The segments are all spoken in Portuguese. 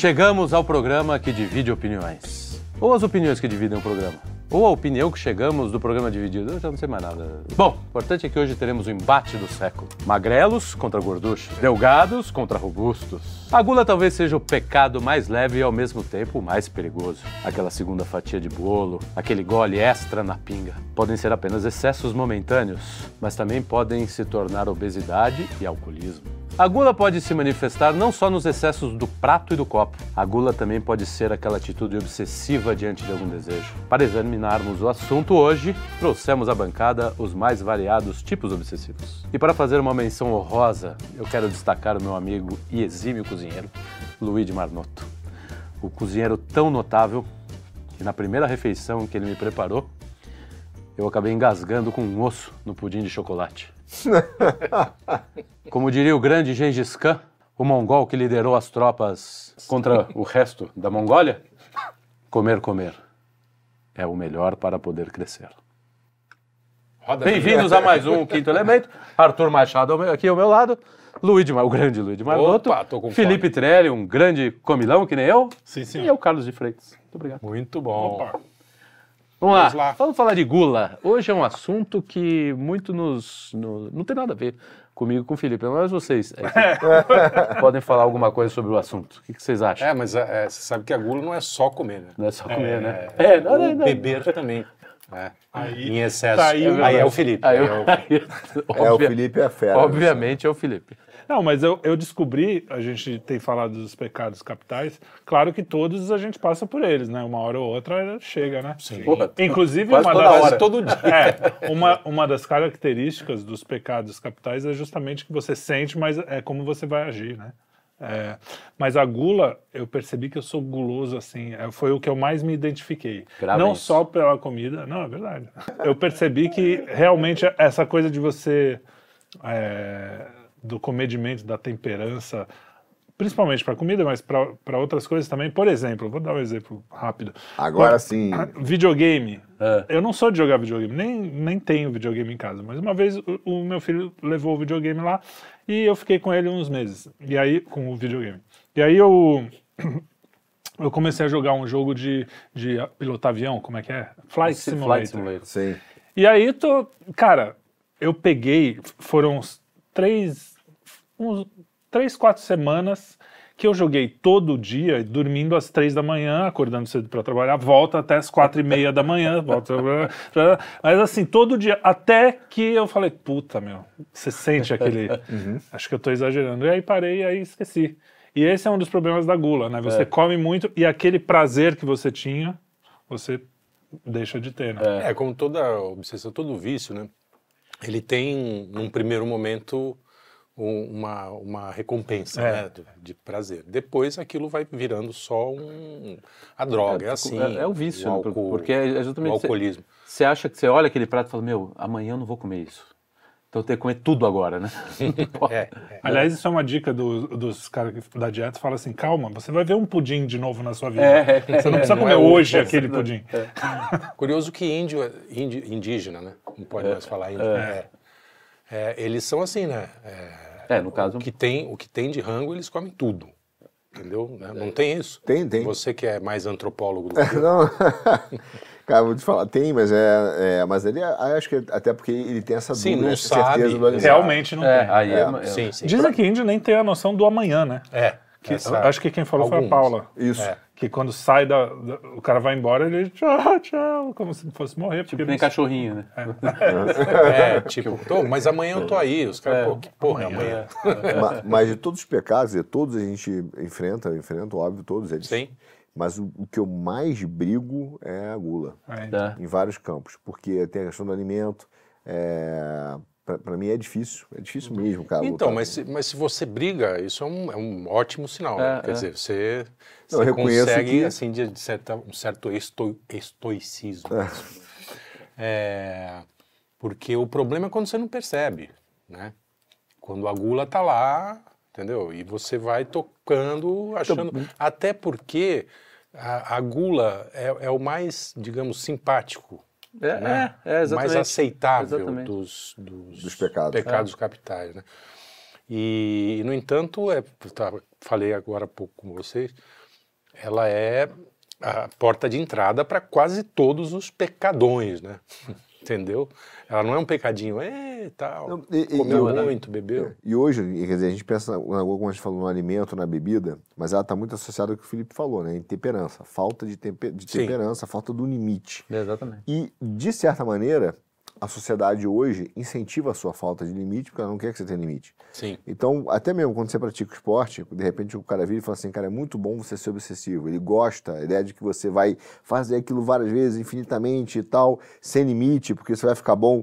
Chegamos ao programa que divide opiniões. Ou as opiniões que dividem o programa. Ou a opinião que chegamos do programa dividido. Eu já não sei mais nada. Bom, o importante é que hoje teremos o embate do século. Magrelos contra gorduchos. Delgados contra robustos. A gula talvez seja o pecado mais leve e ao mesmo tempo o mais perigoso. Aquela segunda fatia de bolo, aquele gole extra na pinga. Podem ser apenas excessos momentâneos, mas também podem se tornar obesidade e alcoolismo. A gula pode se manifestar não só nos excessos do prato e do copo. A gula também pode ser aquela atitude obsessiva diante de algum desejo. Para examinarmos o assunto hoje, trouxemos à bancada os mais variados tipos obsessivos. E para fazer uma menção honrosa, eu quero destacar o meu amigo e exímio Luigi Marnotto. O cozinheiro tão notável que na primeira refeição que ele me preparou, eu acabei engasgando com um osso no pudim de chocolate. Como diria o grande Gengis Khan, o mongol que liderou as tropas contra o resto da Mongólia, comer, comer é o melhor para poder crescer. Bem-vindos a mais um Quinto Elemento. Arthur Machado aqui ao meu lado. Luiz de Mar... o grande Luiz de. Opa, com Felipe fome. Trelli, um grande comilão que nem eu. Sim, E senhor. eu, Carlos de Freitas. Muito obrigado. Muito bom. Vamos lá. Vamos lá. Vamos falar de gula. Hoje é um assunto que muito nos. no- não tem nada a ver comigo e com o Felipe, mas vocês é, podem falar alguma coisa sobre o assunto. O que, que vocês acham? É, mas é, você sabe que a gula não é só comer, né? Não é só comer, né? É, É, não, não. beber também. É. Aí- em excesso. tá aí aí é o. Felipe. Aí é o- É, Felipe é fera. Obviamente é o Felipe. Não, mas eu, eu descobri, a gente tem falado dos pecados capitais, claro que todos a gente passa por eles, né? Uma hora ou outra chega, né? Sim. Porra, Inclusive, uma das, hora. Todo dia. É, uma, uma das características dos pecados capitais é justamente que você sente, mas é como você vai agir, né? É, mas a gula, eu percebi que eu sou guloso, assim, é, foi o que eu mais me identifiquei. Gravem não isso. só pela comida, não, é verdade. Eu percebi que realmente essa coisa de você, é, do comedimento, da temperança, principalmente para comida, mas para outras coisas também. Por exemplo, vou dar um exemplo rápido. Agora sim. Videogame. É. Eu não sou de jogar videogame, nem, nem tenho videogame em casa, mas uma vez o, o meu filho levou o videogame lá e eu fiquei com ele uns meses. E aí, com o videogame. E aí eu. Eu comecei a jogar um jogo de, de pilotar avião, como é que é? Flight Simulator. Flight Simulator. Sim. E aí, tô, cara, eu peguei, foram uns três, uns três, quatro semanas que eu joguei todo dia, dormindo às três da manhã, acordando cedo para trabalhar, volta até às quatro e meia da manhã, volta, mas assim, todo dia, até que eu falei, puta, meu, você sente aquele, acho que eu tô exagerando, e aí parei e aí esqueci. E esse é um dos problemas da gula, né? Você come muito e aquele prazer que você tinha, você deixa de ter, né? É, como toda obsessão, todo vício, né? Ele tem, num primeiro momento, uma, uma recompensa É. né, de, de prazer. Depois aquilo vai virando só um, a droga, é, assim. É, é o vício, o né? álcool, porque é justamente o você- alcoolismo. Você acha que você olha aquele prato e fala, meu, amanhã eu não vou comer isso. Então eu tenho que comer tudo agora, né? É, é. Aliás, isso é uma dica do- dos caras da dieta. Fala assim, calma, você vai ver um pudim de novo na sua vida. É, você não precisa não comer é hoje aquele pudim. Curioso que índio, é- indi- indígena, né? Não pode mais falar índio. É. É, eles são assim, né? É, É, no caso. o, que tem, o que tem de rango, eles comem tudo. Entendeu? Né? Não tem isso? Tem, tem. Você que é mais antropólogo do que eu. Não. Cara, vou te falar, tem, mas é. é mas ele é- acho que até porque ele tem essa Sim, dúvida, não essa certeza sabe. do alimento. Realmente não É, tem. aí é, É, é- Sim, sim. Dizem que índio nem tem a noção do amanhã, né? É. Que, essa- acho que quem falou foi a. Paula. Isso. É. Que quando sai da, da- O cara vai embora, ele. Tchau, tchau. Como se fosse morrer. Tipo, porque nem não- cachorrinho, né? É, tipo, tô, mas amanhã eu tô aí. Os caras, pô, que porra, é amanhã. Ma- Mas, de todos os pecados, e todos a gente enfrenta, enfrenta, óbvio, todos eles. Sim. Mas o, o que eu mais brigo é a gula, É. Tá. em vários campos. Porque tem a questão do alimento. É, pra, pra mim é difícil, é difícil mesmo, cara. Então, lutar. mas se, mas se você briga, isso é um, é um ótimo sinal. né? É, Quer é. dizer, você, Não, você consegue, que- assim, de, de certa, um certo esto, estoicismo. É, porque o problema é quando você não percebe, né? Quando a gula tá lá, entendeu? E você vai tocando, achando... Até porque a, a gula é, é o mais, digamos, simpático É, né? é, é, mais aceitável Exatamente. dos, dos, Dos pecados. pecados capitais. Né? E, no entanto, é, tá, falei agora há pouco com vocês, ela é a porta de entrada para quase todos os pecadões, né? Entendeu? Ela não é um pecadinho, é tal, Não, e- comeu e- muito, bebeu. E hoje, quer dizer, a gente pensa, na- como a gente falou, no alimento, na bebida, mas ela está muito associada ao que o Felipe falou, né? Intemperança, falta de, tempe- de temperança, falta do limite. Exatamente. E, de certa maneira, a sociedade hoje incentiva a sua falta de limite, porque ela não quer que você tenha limite. Sim. Então, até mesmo quando você pratica o esporte, de repente o cara vira e fala assim, cara, é muito bom você ser obsessivo. Ele gosta, a ideia de que você vai fazer aquilo várias vezes, infinitamente e tal, sem limite, porque isso vai ficar bom.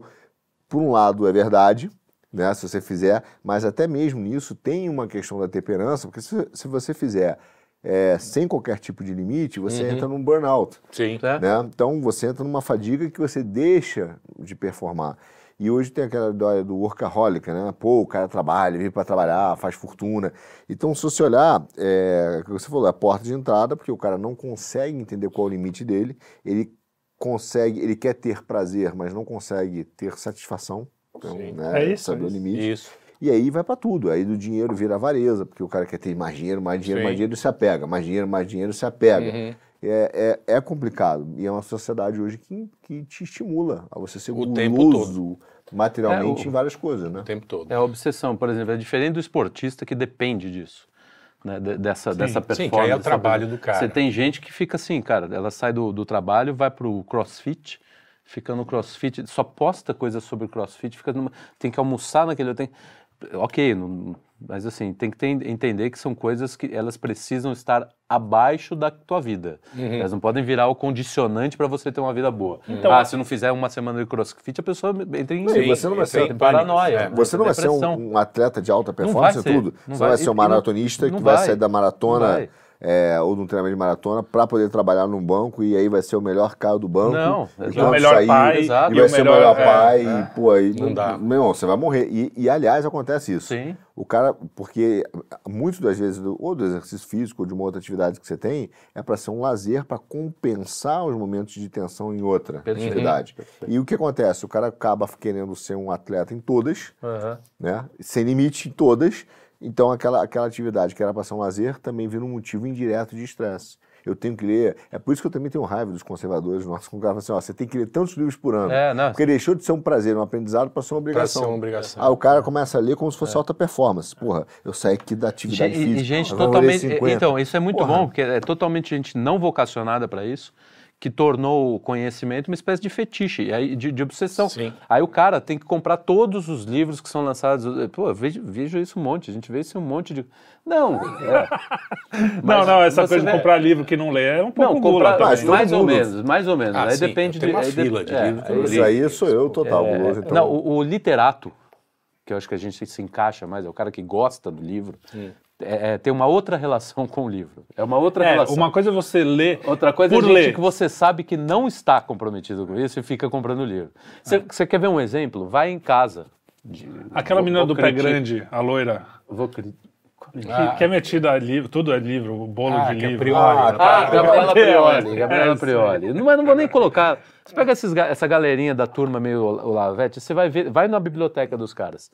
Por um lado, é verdade, né, se você fizer, mas até mesmo nisso tem uma questão da temperança, porque se, se você fizer é, sem qualquer tipo de limite, você entra num burnout. Sim. É? Né? Então você entra numa fadiga que você deixa de performar. E hoje tem aquela ideia do workaholic, né? Pô, o cara trabalha, vive para trabalhar, faz fortuna. Então, se você olhar, é, o que você falou, é a porta de entrada, porque o cara não consegue entender qual é o limite dele, ele consegue, ele quer ter prazer, mas não consegue ter satisfação. Então, Sim. né, É isso, saber é o limite. Isso. E aí vai para tudo. Aí do dinheiro vira avareza, porque o cara quer ter mais dinheiro, mais dinheiro, Sim. mais dinheiro e se apega. Mais dinheiro, mais dinheiro se apega. Uhum. É, é, é complicado. E é uma sociedade hoje que, que te estimula a você ser O tempo guloso materialmente É, o- em várias coisas, né? O tempo todo. É a obsessão, por exemplo, é diferente do esportista que depende disso. Né, de- dessa, dessa performance. Sim, que aí é o trabalho do cara. Você tem gente que fica assim, cara, ela sai do, do trabalho, vai pro crossfit, fica no crossfit, só posta coisas sobre crossfit, fica numa, tem que almoçar naquele. Tem, ok, não- mas assim, tem que ter- entender que são coisas que elas precisam estar abaixo da tua vida. Uhum. Elas não podem virar o condicionante para você ter uma vida boa. Então- ah, se não fizer uma semana de crossfit, a pessoa entra em Não, e você não vai ser- em paranoia. É. Você não vai ser um, um atleta de alta vai performance, ser, tudo. não você vai. vai ser um não- maratonista não que vai, vai. sair da Não maratona vai. É, ou de um treinamento de maratona para poder trabalhar num banco e aí vai ser o melhor cara do banco. Não, e quando o melhor sair, pai, exato. E e vai o ser o melhor- melhor é, pai. é. E, pô, aí, Não dá. Meu irmão, você vai morrer. E, e, aliás, acontece isso. Sim. O cara, porque muitas das vezes, ou do exercício físico ou de uma outra atividade que você tem, é para ser um lazer para compensar os momentos de tensão em outra Perfeito. atividade. E o que acontece? O cara acaba querendo ser um atleta em todas, Aham. né? Sem limite em todas. Então aquela, aquela atividade que era para ser um lazer também vira um motivo indireto de estresse. Eu tenho que ler. É por isso que eu também tenho raiva dos conservadores nossos, com o cara fala assim: ó, você tem que ler tantos livros por ano. É, não. Porque deixou de ser um prazer, um aprendizado, para ser uma Pra obrigação. ser uma obrigação. Aí o cara começa a ler como se fosse alta performance. Porra, eu saí aqui da atividade Gen- e- física. E gente totalmente. 50. Então, isso é muito Porra. bom, porque é totalmente gente não vocacionada para isso, que tornou o conhecimento uma espécie de fetiche, aí, de, de obsessão. Sim. Aí o cara tem que comprar todos os livros que são lançados. Pô, eu vejo, vejo isso um monte, a gente vê isso um monte de. Não! é. Não, Mas não, essa coisa de comprar livro que não lê é um pouco Não, gula comprar. Mas todo mais ou menos, mais ou menos. Ah, aí sim, depende tem uma aí de- fila de é, livro que eu aí- li. Isso aí sou eu total, é, guloso. Então. Não, o, o literato, que eu acho que a gente se encaixa mais, é o cara que gosta do livro, é- é, tem uma outra relação com o livro. É uma outra É, relação. uma coisa é você ler Outra coisa por é gente ler. que você sabe que não está comprometido com isso e fica comprando livro. Você você quer ver um exemplo? Vai em casa. de- Aquela vou- menina vou do pé criti- grande, a loira, Vou cri- que, Ah. que é metida a livro, tudo é livro, o bolo Ah, de é livro. Priori. Ah, Ah, Gabriela Prioli. É, Gabriela é, Prioli. Não, mas não vou nem colocar. Você pega esses essa galerinha da turma meio Olavete, você vai ver, vai na biblioteca dos caras.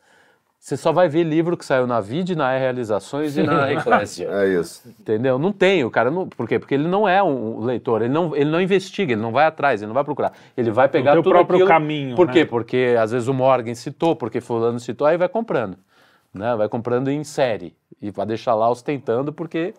Você só vai ver livro que saiu na Vide, na Realizações e na Eclésia. É isso. Entendeu? Não tem, o cara não. Por quê? Porque ele não é um leitor, ele não, ele não investiga, ele não vai atrás, ele não vai procurar. Ele vai pegar o tudo próprio aquilo- caminho, Por né? quê? Porque às vezes o Morgan citou, porque fulano citou, aí vai comprando. Né? Vai comprando em série. E vai deixar lá ostentando, porque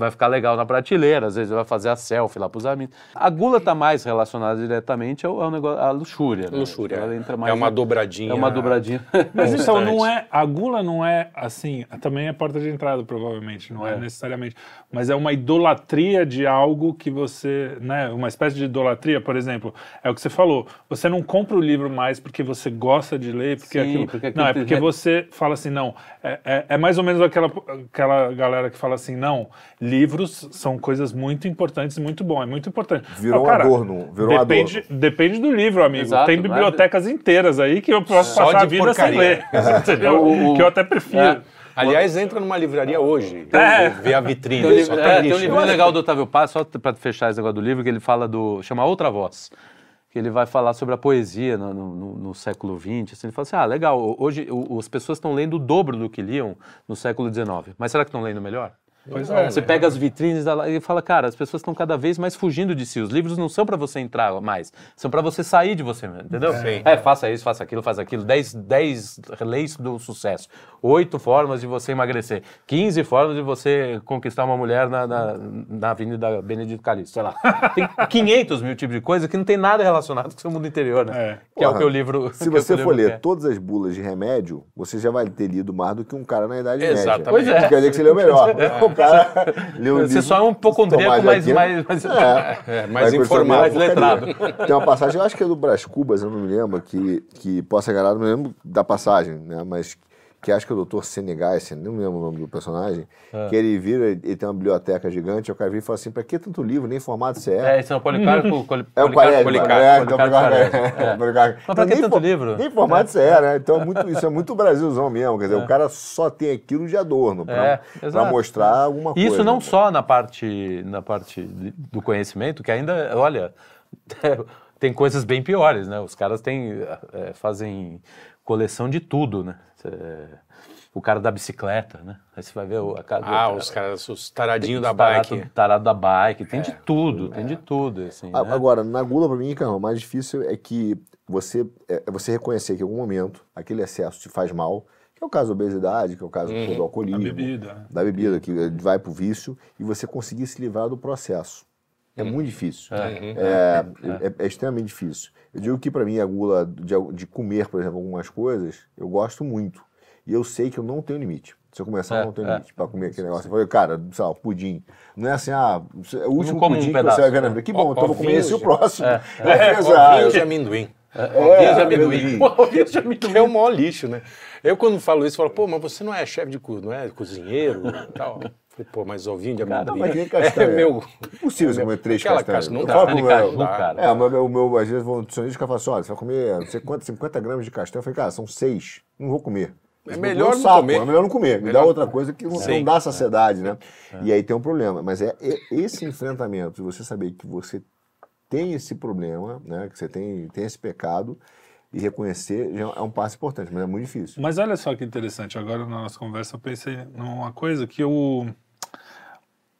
vai ficar legal na prateleira, às vezes vai fazer a selfie lá pros amigos. A gula está mais relacionada diretamente ao, ao negócio, à luxúria. né? Luxúria. Ela entra É mais uma em- dobradinha. É uma dobradinha. Mas então não é. A gula não é assim. Também é porta de entrada, provavelmente, não é, necessariamente. Mas é uma idolatria de algo que você. Né, uma espécie de idolatria, por exemplo. É o que você falou. Você não compra o livro mais porque você gosta de ler, porque Sim, aquilo. porque aquilo não, é porque você fala assim, não. É, é, é mais ou menos aquela, aquela galera que fala assim, não, livros são coisas muito importantes e muito bom, é muito importante. Virou Não, um adorno, virou um depende, adorno. depende do livro, amigo. Exato, Tem mas- bibliotecas inteiras aí que eu posso Só passar a vida porcaria. sem ler. Entendeu? O- o- que eu até prefiro. É. Aliás, entra numa livraria hoje, É. vê a vitrine. Tem um, livro, é, tem um livrinho legal do Otávio Paz, só para fechar esse negócio do livro, que ele fala do. chama Outra Voz. Que ele vai falar sobre a poesia no, no- no- no século XX. Assim, ele fala assim: ah, legal, hoje o- as pessoas estão lendo o dobro do que liam no século XIX. Mas será que estão lendo melhor? Pois Não, é. Você né? pega as vitrines e fala, cara, as pessoas estão cada vez mais fugindo de si. Os livros não são para você entrar mais, são para você sair de você mesmo, entendeu? Sim. É, faça isso, faça aquilo, faça aquilo. 10, 10 leis do sucesso. Oito formas de você emagrecer. 15 formas de você conquistar uma mulher na, na, na Avenida Benedito Calixto, sei lá. Tem 500 mil tipos de coisa que não tem nada relacionado com o seu mundo interior, né? É. Que é o Porra, que o livro. Se que é você for ler quer. todas as bulas de remédio, você já vai ter lido mais do que um cara na Idade Exatamente. Média. Pois é. Quer dizer que você leu melhor. O cara leu Você livro, só é um hipocondríaco, Tomás mas mais. mais... É, É, mais informado. mais letrado. Tem uma passagem, eu acho que é do Brás Cubas, eu não me lembro, que, que possa enganar, não me lembro da passagem, né? Mas que acho que é o Dr. Senegais, não me lembro o nome do personagem, É. que ele vira, ele tem uma biblioteca gigante, o cara vira e fala assim, pra que tanto livro, nem formato você é? É, esse é o Policarpo. Coli- É o Policarpo- Quaresma, Policarpo, é, então Policarpo é, é. Policarpo. Mas pra que nem tanto for- livro? Nem formato você é, né? Então é muito, isso é muito Brasilzão mesmo, quer dizer, o cara só tem aquilo de adorno pra, É, pra mostrar alguma E coisa. Isso não só na parte, na parte do conhecimento, que ainda, olha, tem coisas bem piores, né? Os caras têm, é, fazem coleção de tudo, né? É, o cara da bicicleta, né? Aí você vai ver o, a cara do- Ah, os caras, os taradinhos da tarado- bike. Tarado da bike, tem de tudo, tem de tudo, assim, A- né? Agora, na gula, pra mim, cara, o mais difícil é que você, é é você reconhecer que em algum momento aquele excesso te faz mal, que é o caso da obesidade, que é o caso Uhum. do alcoolismo, A bebida. da bebida, que vai pro vício, e você conseguir se livrar do processo. É Uhum. muito difícil. É, é- é extremamente difícil. Eu digo que para mim a gula de, de comer, por exemplo, algumas coisas, eu gosto muito. E eu sei que eu não tenho limite. Se eu começar, eu É, não tenho é. limite para comer aquele negócio. Eu falei, cara, sei lá, pudim. Não é assim, ah, é o último como um pudim que pedaço, você vai ver na né? vida. Que bom, então eu vou comer esse e o próximo. É, É, Ovinhos de amendoim. Ovinhos de amendoim. Ovinhos de amendoim. Que é o maior lixo, né? Eu, quando falo isso, falo, pô, mas você não é chefe de cozinha, não é cozinheiro e tal. Falei, pô, mas ovinho de amendoim. mas que castanha? é meu. Impossível você comer três Aquela castanhas. castanha, não Eu dá. meu- cara. É, o meu, o meu, às vezes, o nutricionista fica falando assim, olha, você vai comer não sei quanto, 50 gramas de castanha. Eu falei, cara, são seis, não vou comer. É melhor me não saco, comer. É melhor não comer. Me Melhor- dá outra coisa que não, Sim. não dá saciedade, né? E aí tem um problema. Mas é, é esse enfrentamento, de você saber que você tem esse problema, né? Que você tem, tem esse pecado, e reconhecer já é um passo importante, mas é muito difícil. Mas olha só que interessante, agora na nossa conversa eu pensei numa coisa que o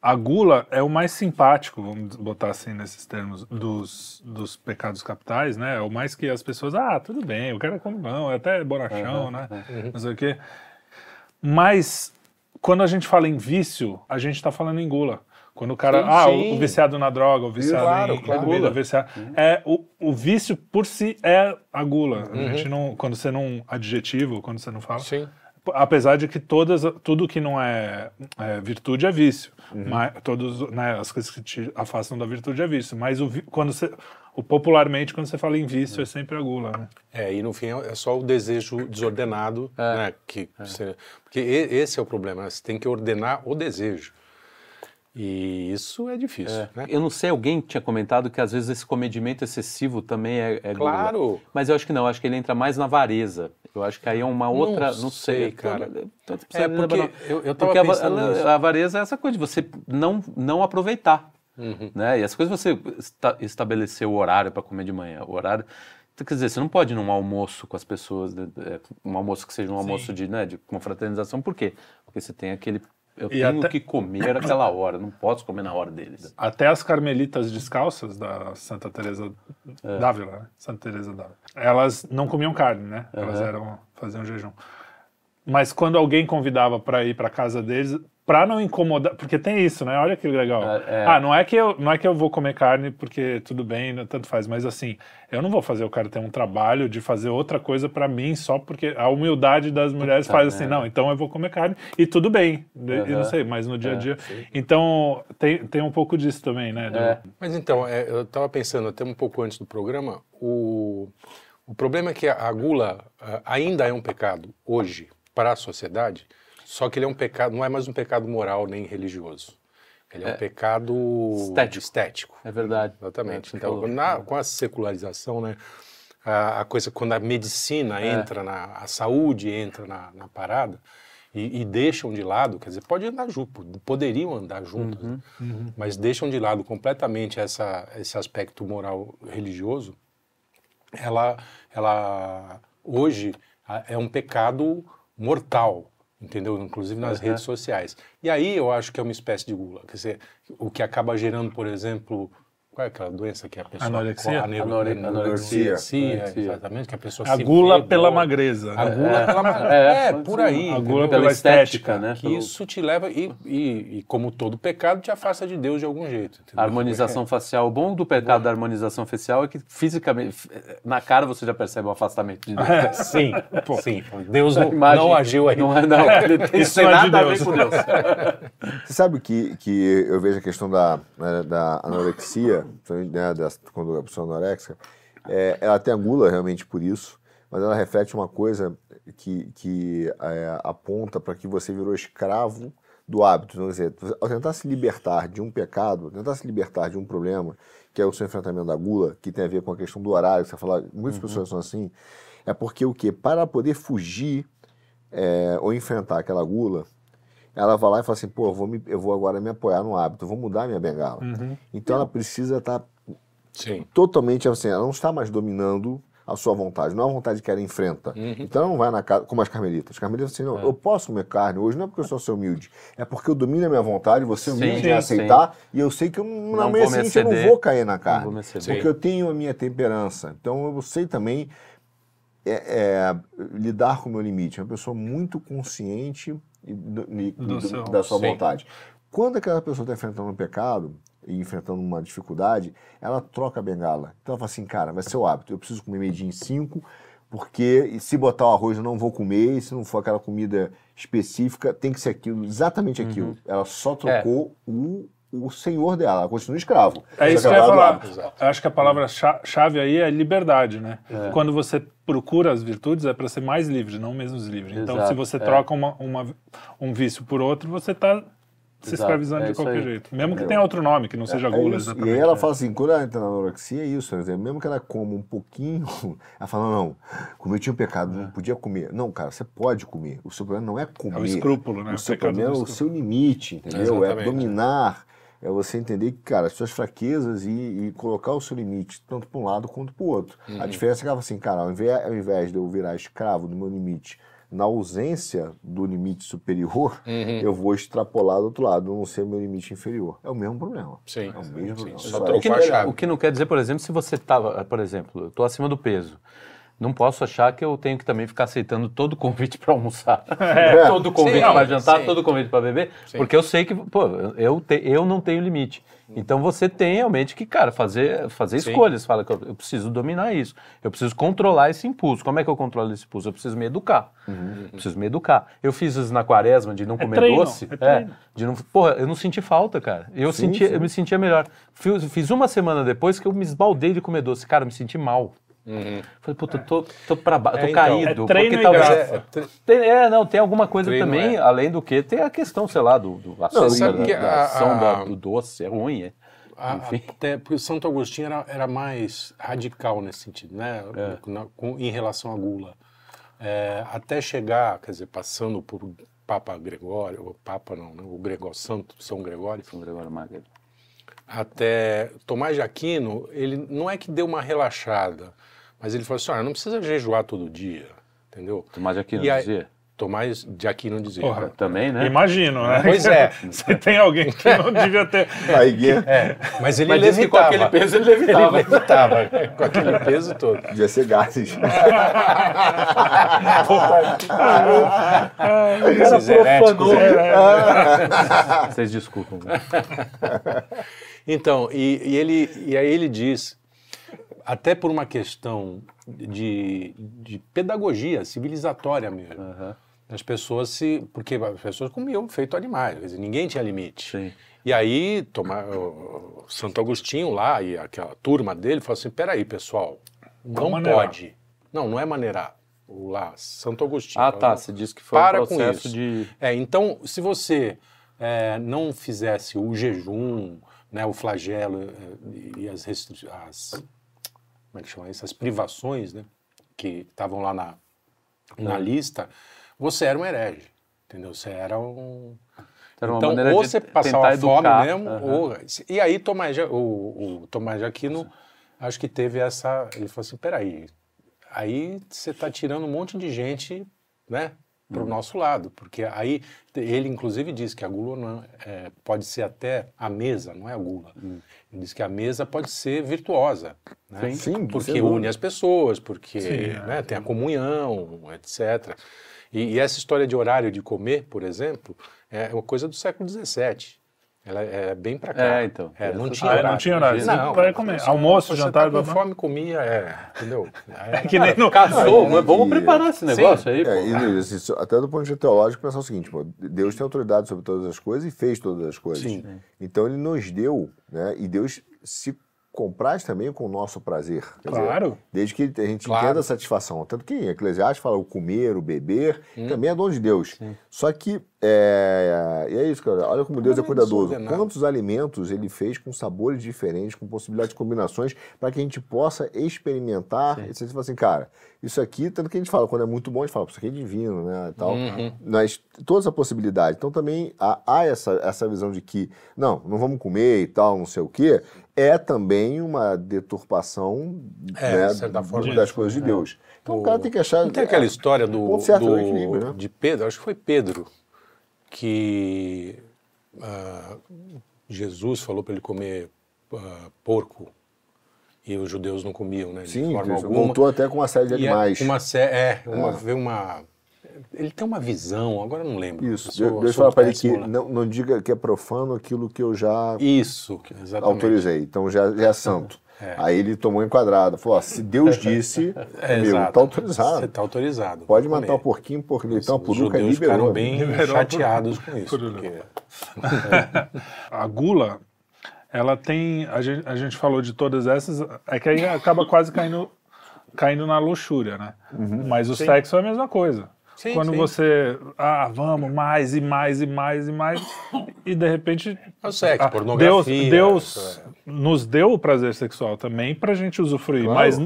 a gula é o mais simpático, vamos botar assim nesses termos, dos, dos pecados capitais, né? É o mais que as pessoas, ah, tudo bem, o cara come não, é até bonachão, né? Não sei o quê. Mas quando a gente fala em vício, a gente está falando em gula. Quando o cara, Sim, ah, o- sim. o viciado na droga, o viciado Claro, em, claro. bebida, viciado, é o, o vício por si é a gula. A Uhum. gente não, quando você não adjetivo, quando você não fala, Sim. Apesar de que todas, tudo que não é, é virtude é vício, Uhum. mas todos, né, as coisas que te afastam da virtude é vício. Mas o, quando você, o popularmente quando você fala em vício é sempre a gula. Né? É, e no fim é só o desejo desordenado, né? Que você- porque esse é o problema, você tem que ordenar o desejo. E isso é difícil, né? Eu não sei, alguém tinha comentado que às vezes esse comedimento excessivo também é, é gula. Claro. Mas eu acho que não, acho que ele entra mais na avareza. Eu acho que aí é uma outra, não, sei, sei, cara. Tanto É, porque eu- eu tava porque a, pensando a- nisso. a avareza é essa coisa de você não, não aproveitar. Uhum. Né? E as coisas você esta, estabelecer o horário para comer de manhã, o horário. Então, quer dizer, você não pode ir num almoço com as pessoas, né, é, um almoço que seja um almoço de, né, de confraternização, por quê? Porque você tem aquele. Eu E tenho até- que comer aquela hora, não posso comer na hora deles. Até as carmelitas descalças da Santa Teresa d'Ávila, né? Santa Teresa d'Ávila. Elas não comiam carne, né? Elas eram faziam jejum. Mas quando alguém convidava para ir para casa deles, para não incomodar, porque tem isso, né? Olha que legal. É, é. Ah, não é que eu não é que eu vou comer carne porque tudo bem, né, tanto faz, mas assim, eu não vou fazer o cara ter um trabalho de fazer outra coisa para mim só porque a humildade das mulheres Tá, faz assim, é. não, então eu vou comer carne e tudo bem. E Aham. não sei, mas no dia a É, dia. Então, tem, tem um pouco disso também, né? do- É. Mas então, é, eu estava pensando até um pouco antes do programa, o, o problema é que a gula ah, ainda é um pecado hoje para a sociedade, só que ele é um pecado, não é mais um pecado moral nem religioso. Ele é, um pecado Estético. estético. É verdade. Exatamente. É, então, falou. na- com a secularização, né, a, a coisa, quando a medicina É. entra na, a saúde entra na, na parada e, e deixam de lado, quer dizer, pode andar junto, poderiam andar juntas, Uhum, né, mas deixam de lado completamente essa, esse aspecto moral religioso, ela, ela hoje é um pecado mortal. entendeu? Inclusive nas redes sociais. E aí eu acho que é uma espécie de gula, quer dizer, o que acaba gerando, por exemplo, qual é aquela doença que a pessoa... Anorexia? Anorexia, anorexia. anorexia, exatamente, que a pessoa A se gula pela magreza. A gula pela magreza. É, É, por aí. A gula Pela pela estética, estética. né? Que Pelo- isso te leva, e, e- e como todo pecado, te afasta de Deus de algum jeito. entendeu? A harmonização facial, o bom do pecado da harmonização facial é que fisicamente, na cara você já percebe o afastamento de Deus. É, sim, sim. Deus não, não agiu aí. Não, é- não, Isso tem é de nada a Deus. ver com Deus. Você sabe que, que eu vejo a questão da, né, da anorexia, né, da, quando a pessoa é anorexica, é, ela tem a gula realmente por isso, mas ela reflete uma coisa que, que é, aponta para que você virou escravo do hábito. Então, quer dizer, ao tentar se libertar de um pecado, tentar se libertar de um problema, que é o seu enfrentamento da gula, que tem a ver com a questão do horário, que você fala, muitas pessoas são assim, é porque o quê? Para poder fugir é, ou enfrentar aquela gula, ela vai lá e fala assim, pô, eu vou, me- eu vou agora me apoiar no hábito, vou mudar minha bengala. Então ela precisa estar Sim. totalmente assim, ela não está mais dominando a sua vontade, não é a vontade que ela enfrenta. Então ela não vai na casa, como as carmelitas. As carmelitas assim, não, eu posso comer carne hoje, não é porque eu sou seu humilde, é porque eu domino a minha vontade, você é Sim, humilde sim, em aceitar, e eu sei que eu, na Não manhã seguinte eu não vou cair na carne, porque Sim. eu tenho a minha temperança. Então eu sei também é, é, lidar com o meu limite. É uma pessoa muito consciente e e- Do do- seu- da sua sim. vontade. Quando aquela pessoa está enfrentando um pecado e enfrentando uma dificuldade, ela troca a bengala. Então ela fala assim, cara, vai ser o hábito. Eu preciso comer medinho em cinco, porque se botar o arroz eu não vou comer, e se não for aquela comida específica, tem que ser aquilo, exatamente aquilo. Ela só trocou o, o senhor dela, ela continua escravo. É isso Só que eu ia falar. acho que a palavra-chave aí é liberdade, né? Quando você procura as virtudes, é para ser mais livre, não menos livre. Então, Exato, se você é. troca uma, uma- um vício por outro, você está se Exato, escravizando é de qualquer aí. jeito. Mesmo que tenha outro nome, que não seja É gula, isso. exatamente. E aí ela é. fala assim, quando ela entra na anorexia, é isso, quer dizer, mesmo que ela coma um pouquinho, ela fala, não, cometi um pecado, não podia comer. Não, cara, você pode comer. O seu problema não é comer. É o escrúpulo, né? O seu problema é o seu limite, entendeu? É dominar, é você entender que, cara, as suas fraquezas e, e colocar o seu limite, tanto para um lado quanto para o outro. A diferença é que ela assim, cara, ao invés, ao invés de eu virar escravo do meu limite, na ausência do limite superior, eu vou extrapolar do outro lado, não ser meu limite inferior. É o mesmo problema. Sim, É o sim, mesmo sim. problema. Trocou é que a melhor. chave. O que não quer dizer, por exemplo, se você estava, por exemplo, eu estou acima do peso. Não posso achar que eu tenho que também ficar aceitando todo convite para almoçar, todo convite Sim, para jantar, sim. todo convite para beber, porque eu sei que, pô, eu, te- eu não tenho limite. Então você tem realmente que, cara, fazer, fazer Sim. escolhas. Fala que eu, eu preciso dominar isso, eu preciso controlar esse impulso. Como é que eu controlo esse impulso? Eu preciso me educar. Eu preciso me educar. Eu fiz isso na quaresma de não comer treino, doce. é treino. de não, porra, eu não senti falta, cara. Eu, Sim, senti, sim. eu me sentia melhor. Fiz, fiz uma semana depois que eu me esbaldei de comer doce. Cara, eu me senti mal. Falei, puta, tô, tô pra baixo, tô É, então, caído. é treino porque talvez. É, tre- é, não, tem alguma coisa Treino também, é. além do que, tem a questão, sei lá, do, do açúcar, sabe da, da a- ação a- da- do doce, é ruim, é. A- Enfim. Até porque Santo Agostinho era, era mais radical nesse sentido, né? Na- com- em relação à gula. É, até chegar, quer dizer, passando por Papa Gregório, o Papa não, né? o Gregório Santo, São Gregório, São Gregório Magno. até Tomás de Aquino, ele não é que deu uma relaxada, mas ele falou assim, olha, não precisa jejuar todo dia, entendeu? Tomás de Aquino aí- dizia. Tomás de Aquino dizia. Porra. Também, né? Imagino, né? Pois é. Você tem alguém que não devia ter. Aí, Gui, É, mas ele Mas diz que com levitava. aquele peso ele levitava. Ele levitava, com aquele peso todo. devia ser gases. Esses heréticos. Vocês desculpam. Então, e, e ele, e aí ele diz, até por uma questão de, de pedagogia civilizatória mesmo, Aham. as pessoas se. Porque as pessoas comiam feito animais, dizer, ninguém tinha limite. Sim. E aí, toma, o Santo Agostinho lá e aquela turma dele falou assim: peraí, pessoal, não maneirar. pode. Não, não é maneirar. O lá, Santo Agostinho. Ah, tá. Não- Você disse que foi Para um com processo isso. de. É, então, se você é, não fizesse o jejum, né, o flagelo é, e as restrições, como é que chama isso? As privações, né, que estavam lá na, na lista, você era um herege, entendeu? Você era um... Era então, ou você passava fome educar. mesmo, Aham. ou... E aí Tomás, o, o Tomás de Aquino, acho que teve essa... Ele falou assim, peraí, aí você está tirando um monte de gente, né? Para o nosso lado, porque aí ele inclusive diz que a gula não, é, pode ser até a mesa, não é a gula. Ele diz que a mesa pode ser virtuosa, né? Sim, porque une as pessoas, porque Sim, né, tem a comunhão, etc. E, e essa história de horário de comer, por exemplo, é uma coisa do século XVII. Ela é bem para cá. É, então. É, não tinha Ah, horário. não tinha horário. Vai comer. Almoço, jantar, tá com fome, comia, é, entendeu? Aí É que nem no Casou, mas vamos E- preparar esse negócio aí, pô. É, e isso, até do ponto de vista teológico, pensar o seguinte: pô, Deus tem autoridade sobre todas as coisas e fez todas as coisas. Sim. Então ele nos deu, né? E Deus se compraz também com o nosso prazer. Quer dizer, Claro. desde que a gente Claro. entenda a satisfação. Tanto que em Eclesiastes fala o comer, o beber, Hum. também é dom de Deus. Só que, é, e é isso, cara. Olha como Deus é é cuidadoso. desordenado. Quantos alimentos ele fez com sabores diferentes, com possibilidades de combinações, para que a gente possa experimentar. E você fala assim, cara, isso aqui, tanto que a gente fala, quando é muito bom, a gente fala, isso aqui é divino, né? E tal. Uhum. Mas toda essa possibilidade. Então também há, há essa, essa visão de que, não, não vamos comer e tal, não sei o quê, é também uma deturpação É, né, de forma, das isso, coisas de Deus. Então o cara tem que achar. Não tem aquela história do, certo do- do né? de Pedro, acho que foi Pedro, que ah, Jesus falou para ele comer ah, porco e os judeus não comiam, né? De Sim, forma alguma. voltou até com uma série de é animais. Uma, sé- é, uma, veio uma. Ele tem uma visão, agora eu não lembro. Isso, Eu sou- Deus, Deus sou fala para ele que não, não diga que é profano aquilo que eu já Isso, exatamente. autorizei, então já, já é santo. Aí ele tomou enquadrado, falou: ó, se Deus disse, É, exato. tá autorizado. Você está autorizado. Pode matar comer. o porquinho, porque então a Os puruca judeus liberou. ficaram bem Liberou chateados com isso. por- Porque, A gula, ela tem. A gente, a gente falou de todas essas, é que aí acaba quase caindo, caindo na luxúria, né? Mas o sexo é a mesma coisa. Sim, Quando sim. você. Ah, vamos, mais e mais e mais e mais. E de repente. É o sexo, ah, pornografia. Deus, Deus isso nos deu o prazer sexual também pra gente usufruir, Claro. mas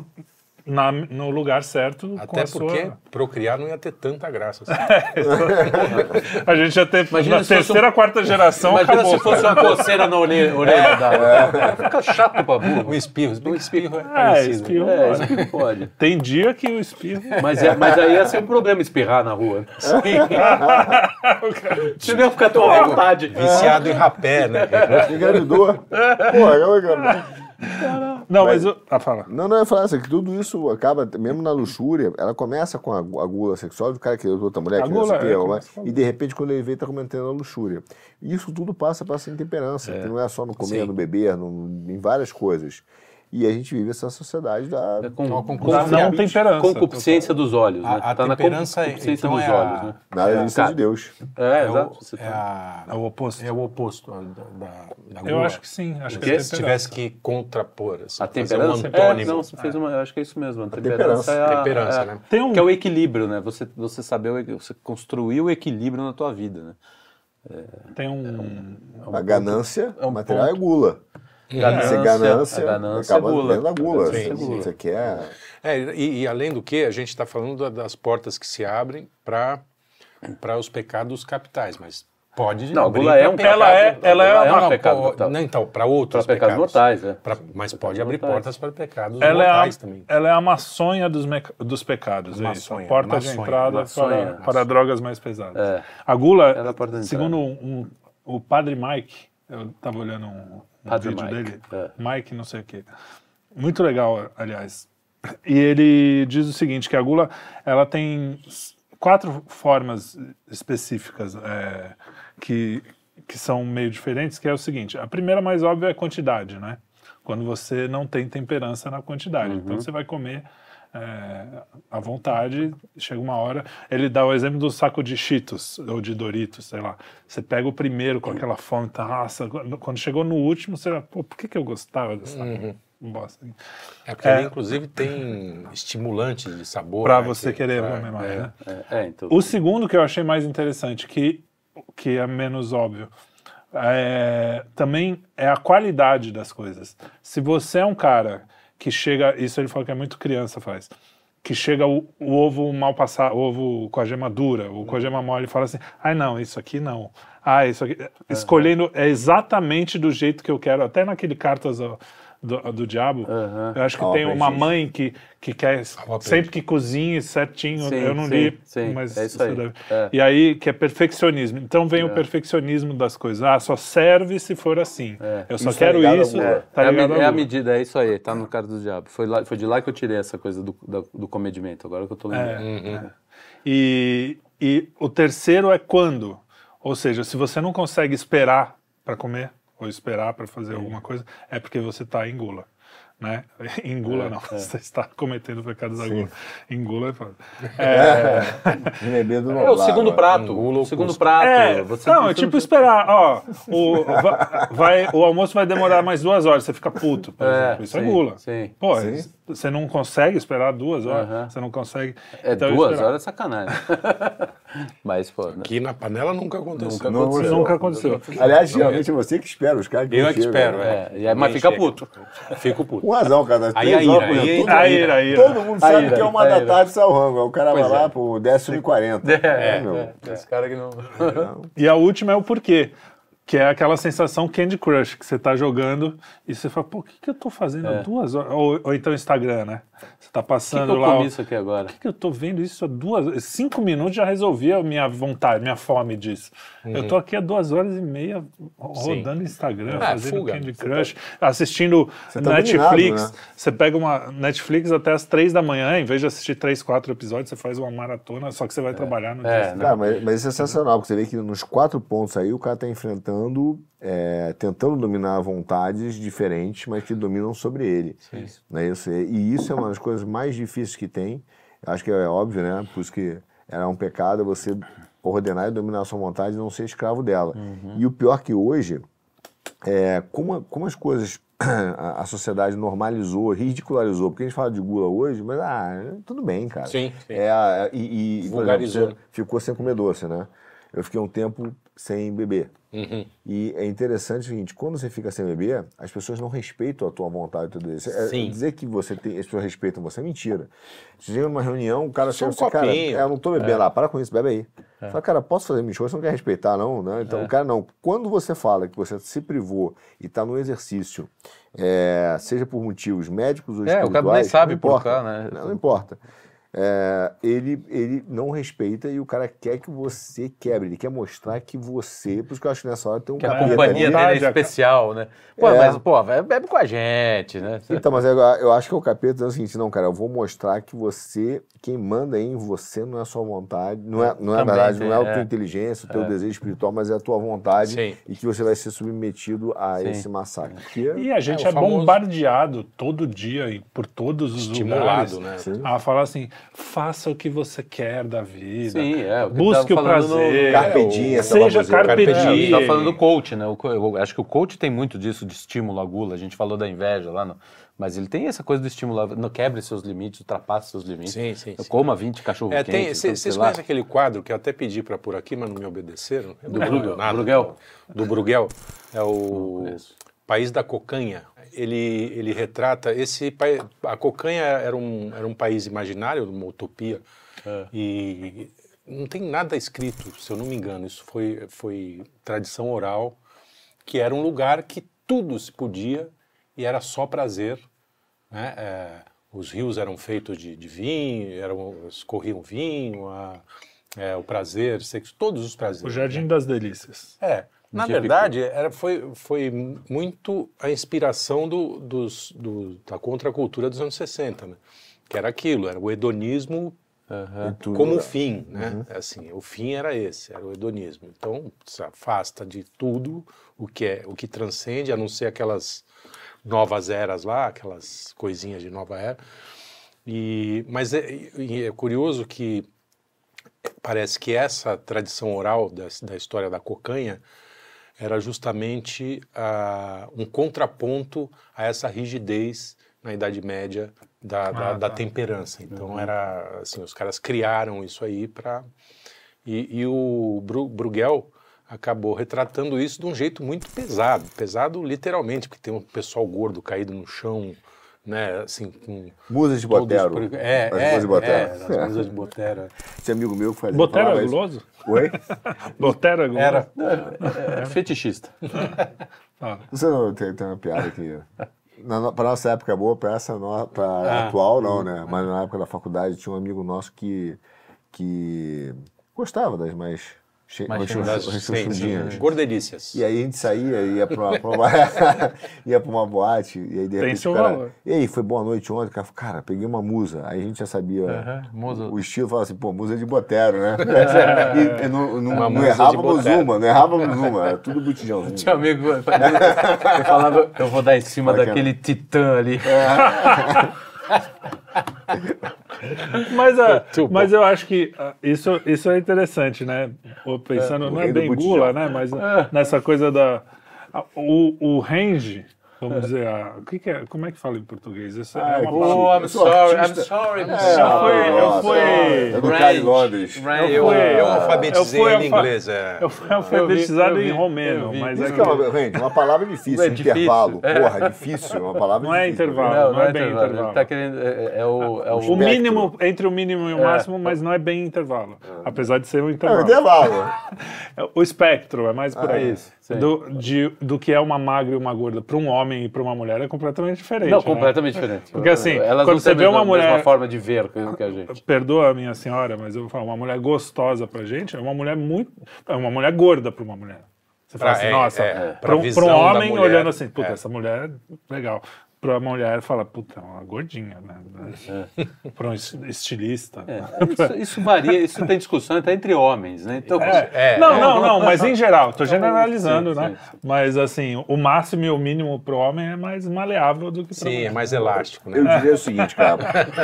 na- no lugar certo. com Até a sua- porque procriar não ia ter tanta graça. assim. A gente já teve. Imagina na se terceira, quarta geração. Imagina acabou, se fosse cara. uma coceira na orelha, orelha da... Fica chato pra burro. Um espirro, se que espirro é É, parecido. espirro. É, isso que pode. Tem dia que o espirro. Mas, é, mas aí ia ser um problema espirrar na rua. Você não ia ficar tão à vontade. Viciado em rapé, né? Engravidou. Pô, eu engravidou. Não, mas. eu- Ah, fala. Não, não, eu ia falar assim, que tudo isso acaba, mesmo na luxúria, ela começa com a, a gula sexual do cara que outra mulher, A que não sei gula, o quê, é, com a e de repente quando ele vem, tá cometendo a luxúria. E isso tudo passa para essa intemperança, que não é só no comer, Sim. no beber, no- em várias coisas. E a gente vive essa sociedade da... É com. Da não temperança. concupiscência dos olhos, né? A- a tá na temperança é- concupiscência então dos é a- olhos, né? Na lista Cara, de Deus. É, É, exato. é, tá- a, É o oposto. é o oposto da, da, da Eu acho que sim. Acho que é se tivesse que contrapor, assim, A temperança? um antônimo. É, não, você fez uma, eu acho que é isso mesmo. A temperança. temperança, é a, Temperança, é- né? Tem um- Que é o equilíbrio, né? Você, você saber, você construir o equilíbrio na tua vida, né? Tem um. A ganância é um material ponto. é gula. Ganância, Você ganância, a ganância acaba é gula. dentro da gula. Ganância é gula. você quer... É, e, e além do que, a gente está falando da- das portas que se abrem para os pecados capitais, mas pode Não, a abrir gula pra é um pecado- Ela é- ela é ela uma- um não, pecado mortal. não, então, para outros Para pecados mortais, é. Pra- mas pode abrir mortais. portas para pecados Ela é, a, mortais também. ela é a maçonha dos, meca- dos pecados, é isso. A Maçonha, porta de entrada maçonha. para, para drogas mais pesadas. É. A gula, é a porta de segundo um- um- o padre Mike, eu estava olhando um Padre vídeo Mike, dele, é. Mike não sei o quê. Muito legal, aliás. E ele diz o seguinte, que a gula, ela tem quatro formas específicas é, que, que são meio diferentes, que é o seguinte, a primeira mais óbvia é a quantidade, né? Quando você não tem temperança na quantidade. Uhum. Então você vai comer é, à vontade, chega uma hora. Ele dá o exemplo do saco de Cheetos ou de Doritos, sei lá. Você pega o primeiro com aquela fome, tá, nossa, quando chegou no último, você, pô, por que, que eu gostava dessa bosta? É porque ele, inclusive, tem estimulantes de sabor. Pra né, você que- querer pra- comer mais, é. né? É, é, então. O segundo que eu achei mais interessante, que, que é menos óbvio, é, também é a qualidade das coisas. Se você é um cara que chega, isso ele falou que é muito criança faz, que chega o, o ovo mal passado, ovo com a gema dura, ou com a gema mole, e fala assim, ai não, isso aqui não. Ah, isso aqui. Escolhendo é exatamente do jeito que eu quero, até naquele cartas do, do diabo. Aham. Eu acho que Ah, o tem uma mãe que, que quer sempre que cozinhe certinho. Sim, eu não sim, li, sim, mas é isso você aí. deve- É. E aí que é perfeccionismo. Então vem É. o perfeccionismo das coisas. Ah, só serve se for assim. É. Eu só Isso tá quero isso. Tá é, a, me- à é a medida, é isso aí, tá no cara do diabo. Foi, lá, foi de lá que eu tirei essa coisa do, da- do comedimento, agora que eu tô lembrando. Uhum. E, e o terceiro é quando. Ou seja, se você não consegue esperar para comer ou esperar para fazer alguma coisa, é porque você está em gula. Né? Em gula não, você está cometendo o pecado da gula. Em gula é foda. É, É o segundo ó. prato. Engula O segundo prato. é, você não, é tipo esperar, ó, o, va- vai, o almoço vai demorar mais duas horas, você fica puto, por É, exemplo. Isso é sim, gula. sim. Pô, Sim. você não consegue esperar duas horas, você não consegue. É então duas horas é sacanagem. Mas, pô, né? Aqui na panela nunca aconteceu. Nunca Não aconteceu. Nunca aconteceu. Aliás, geralmente é você que espera os caras que Eu é que espero, né? É, aí, mas fica chega. puto. Fico puto. Com razão, cara. Aí a ira, aí exemplo, a todo, ira, mundo sabe que é uma da tarde sai o rango. Aí o cara vai lá é. pro décimo e quarenta. É, meu. é, esse cara que não. E a última é o porquê. Que é aquela sensação Candy Crush, que você tá jogando e você fala, pô, o que, que eu tô fazendo há duas horas? Ou, ou então Instagram, né? Você tá É. O que, que passando eu lá. comi o- isso aqui agora? Por que, que eu tô vendo isso há duas Cinco minutos já resolvia a minha vontade, minha fome disso. Eu tô aqui há duas horas e meia rodando Instagram, Ah, fazendo fuga. Candy Crush, assistindo tá Netflix. dominado, né? Você pega uma Netflix até as três da manhã, em vez de assistir três, quatro episódios, você faz uma maratona, só que você vai trabalhar no É, dia. né? Cara, mas, mas isso é sensacional, porque você vê que nos quatro pontos aí o cara tá enfrentando, é, tentando dominar vontades diferentes, mas que dominam sobre ele. Não é isso? E isso é uma das coisas mais difíceis que tem. Acho que é óbvio, né? Por isso que era um pecado você ordenar e dominar a sua vontade e não ser escravo dela. E o pior que hoje, é, como, como as coisas a, sociedade normalizou, ridicularizou, porque a gente fala de gula hoje, mas ah, tudo bem, cara. Sim, sim. É, e, e, Vulgarizou. exemplo, ficou sem comer doce, né? Eu fiquei um tempo sem beber. Uhum. E é interessante o seguinte, quando você fica sem beber, as pessoas não respeitam a tua vontade e tudo isso. É- dizer que você tem, as pessoas respeitam você é mentira. Você chega numa reunião, o cara chega um e fala, cara, é, eu não tô bebendo lá, para com isso, bebe aí. Fala, cara, posso fazer minha escolha? Você não quer respeitar, não? né? Então, o cara não. Quando você fala que você se privou e está no exercício, é, seja por motivos médicos ou É, o espirituais... cara nem sabe por cá, né? Não, não importa. É, ele, ele não respeita e o cara quer que você quebre, ele quer mostrar que você. Por isso que eu acho que nessa hora tem um Que a companhia dele é especial, né? Pô, É. mas, pô, bebe com a gente, né? Então, mas eu, eu acho que é o capeta dizendo o seguinte, não, cara, eu vou mostrar que você, quem manda em você não é a sua vontade, não é, não é Também verdade, não é a tua é. inteligência, o teu desejo espiritual, mas é a tua vontade Sim. e que você vai ser submetido a Sim. esse massacre. É- E a gente É, é, famoso- bombardeado todo dia e por todos os Estimulado, lugares né? a falar assim, faça o que você quer da vida, Sim, é. o busque o no- prazer, Carpe diem, seja carpe Carpe a gente diem. tava falando do coach, né? Eu acho que o coach tem muito disso de estímulo à gula. A gente falou da inveja lá, no- mas ele tem essa coisa do estímulo, à- não quebre seus limites, ultrapasse seus limites. Sim, sim, sim. Coma 20 cachorro É, quente. então, vocês lá. conhecem aquele quadro que eu até pedi para por aqui, mas não me obedeceram? Do não Bru- lembro nada. Bruguel? Do Bruguel. É o. País da Cocanha. Ele, ele retrata esse a Cocanha era um, era um país imaginário, uma utopia. É. E não tem nada escrito, se eu não me engano. Isso foi, foi tradição oral, que era um lugar que tudo se podia e era só prazer. né? É, os rios eram feitos de, de vinho, eram, escorriam vinho, a- é, o prazer, sexo, todos os prazeres. O Jardim das Delícias. É, na verdade, era, foi, foi muito a inspiração do, dos, do- da contracultura dos anos 60, né? Que era aquilo, era o hedonismo tudo- como fim, né? Assim, o fim era esse, era o hedonismo. Então, se afasta de tudo o que é, o que transcende, a não ser aquelas novas eras lá, aquelas coisinhas de nova era. E, mas é, é curioso que parece que essa tradição oral da, da história da cocanha era justamente ah, um contraponto a essa rigidez na Idade Média da, da, Ah, da tá. temperança. Então era assim, os caras criaram isso aí para e, e o Bru- Bruegel acabou retratando isso de um jeito muito pesado, pesado literalmente, porque tem um pessoal gordo caído no chão, né, assim com Musas de Botero. É, As é, musas de Botero. é, as musas de Botero. Tinha amigo meu que fazia. Botero é guloso? Oi? Botero é guloso? Era. É fetichista. Ah, Você não tem, tem uma piada que Na, pra nossa época é boa, pra essa no, pra Ah. atual não, né? Mas na época da faculdade tinha um amigo nosso que, que gostava das mais, che- Mais sim, cheiosas. gordelícias. E aí a gente saía, ia pra uma, pra uma- ia pra uma boate, e aí de repente seu o cara, valor. E aí, foi boa noite ontem? O cara falou, cara, peguei uma musa. Aí a gente já sabia musa. o estilo, falava assim, pô, musa de botero, né? e, e não, não, Uma não errávamos uma, não errávamos uma, era tudo botijãozinho. Tinha um amigo eu falava, eu vou dar em cima é- daquele titã ali. Mas, ah, Muito bom. mas eu acho que ah, isso, isso é interessante, né? Pensando, o não é bem gula, né? Mas nessa coisa da. ah, O, o range, vamos dizer, a, o que que é, como é que fala em português? Isso é Ai, uma. Oh, I'm Eu sorry, I'm sorry, I'm É, sorry. eu fui- eu fui- É Range. Londres. Range. Eu, fui- eu eu alfabetizei fui ele em inglês. É. Eu fui alfabetizado eu vi, em eu romeno, mas Isso é que é que- uma, gente, uma palavra difícil, É difícil, intervalo. é. Porra, difícil, é uma palavra Não é intervalo. não é bem intervalo. intervalo. Ele tá querendo, é, é o, é o, o mínimo, entre o mínimo e o É. máximo, mas não é bem intervalo. Apesar de ser um É um intervalo. intervalo. O espectro é mais por Ah, aí. Sim. do, de- do que é uma magra e uma gorda para um homem e para uma mulher é completamente diferente. Não, né? completamente diferente. Porque, assim, Elas quando não você vê uma mulher- mesma forma de ver que a gente. Perdoa a minha senhora, mas eu vou falar, uma mulher gostosa pra gente é uma mulher muito. É uma mulher gorda pra uma mulher. Você fala Pra- assim, é, nossa, é, pra, pra um, um homem mulher, olhando assim, puta, é. essa mulher é legal. Pra mulher fala, puta, é uma gordinha, né? Pra um es- estilista. É, isso, isso varia, isso tem discussão até entre homens, né? Então, É, não, é. não, não, mas em geral, tô generalizando, sim, né? sim, Mas assim, o máximo e o mínimo pro homem é mais maleável do que pra Sim, mulher. é mais elástico, né? Eu diria o seguinte, cara,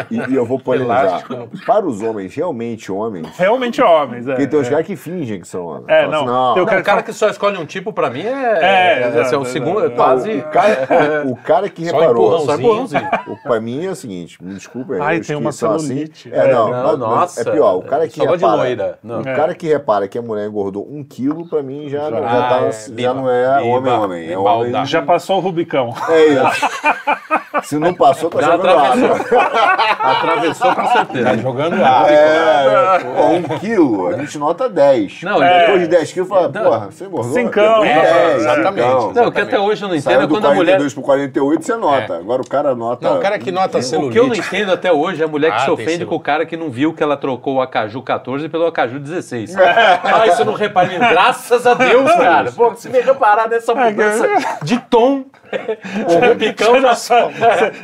e, e eu vou polemizar. Para os homens, realmente homens, Realmente homens, é. porque tem é. caras que fingem que são homens. É, assim, não, tem o Não, o cara que só escolhe um tipo, pra mim, é, É, é, exato, é o segundo, quase... O cara, o cara que Só empurrãozinho. Só empurrãozinho. O, pra mim é o seguinte, me desculpa. Ai, tem uma são celulite. É, não, Não, mas- mas nossa. é pior. O cara que Só gosta de repara, loira. Não. o cara que repara que a mulher engordou um quilo, pra mim já, não- já, Ah, tá- é, já não é biba, homem homem, é homem. Já passou o Rubicão. É isso. Se não passou, tá Já jogando atravessou. água. Atravessou com certeza. Tá jogando água. É, pô, um quilo, a gente nota 10. Não, Depois é. de 10 quilos, fala, porra, você engordou? Cincão, Depois é, 10, exatamente. Não, o que até hoje eu não entendo Saiu é do quando a mulher... 42 pro 48, você nota. Agora o cara nota... Não, o cara que nota O celulite. que eu não entendo até hoje é a mulher que Ah, se ofende com o cara que não viu que ela trocou o Acaju 14 pelo Acaju 16. ah, isso eu não reparei. Graças a Deus, cara. Pô, se me reparar nessa mudança de tom, o Rubicão já.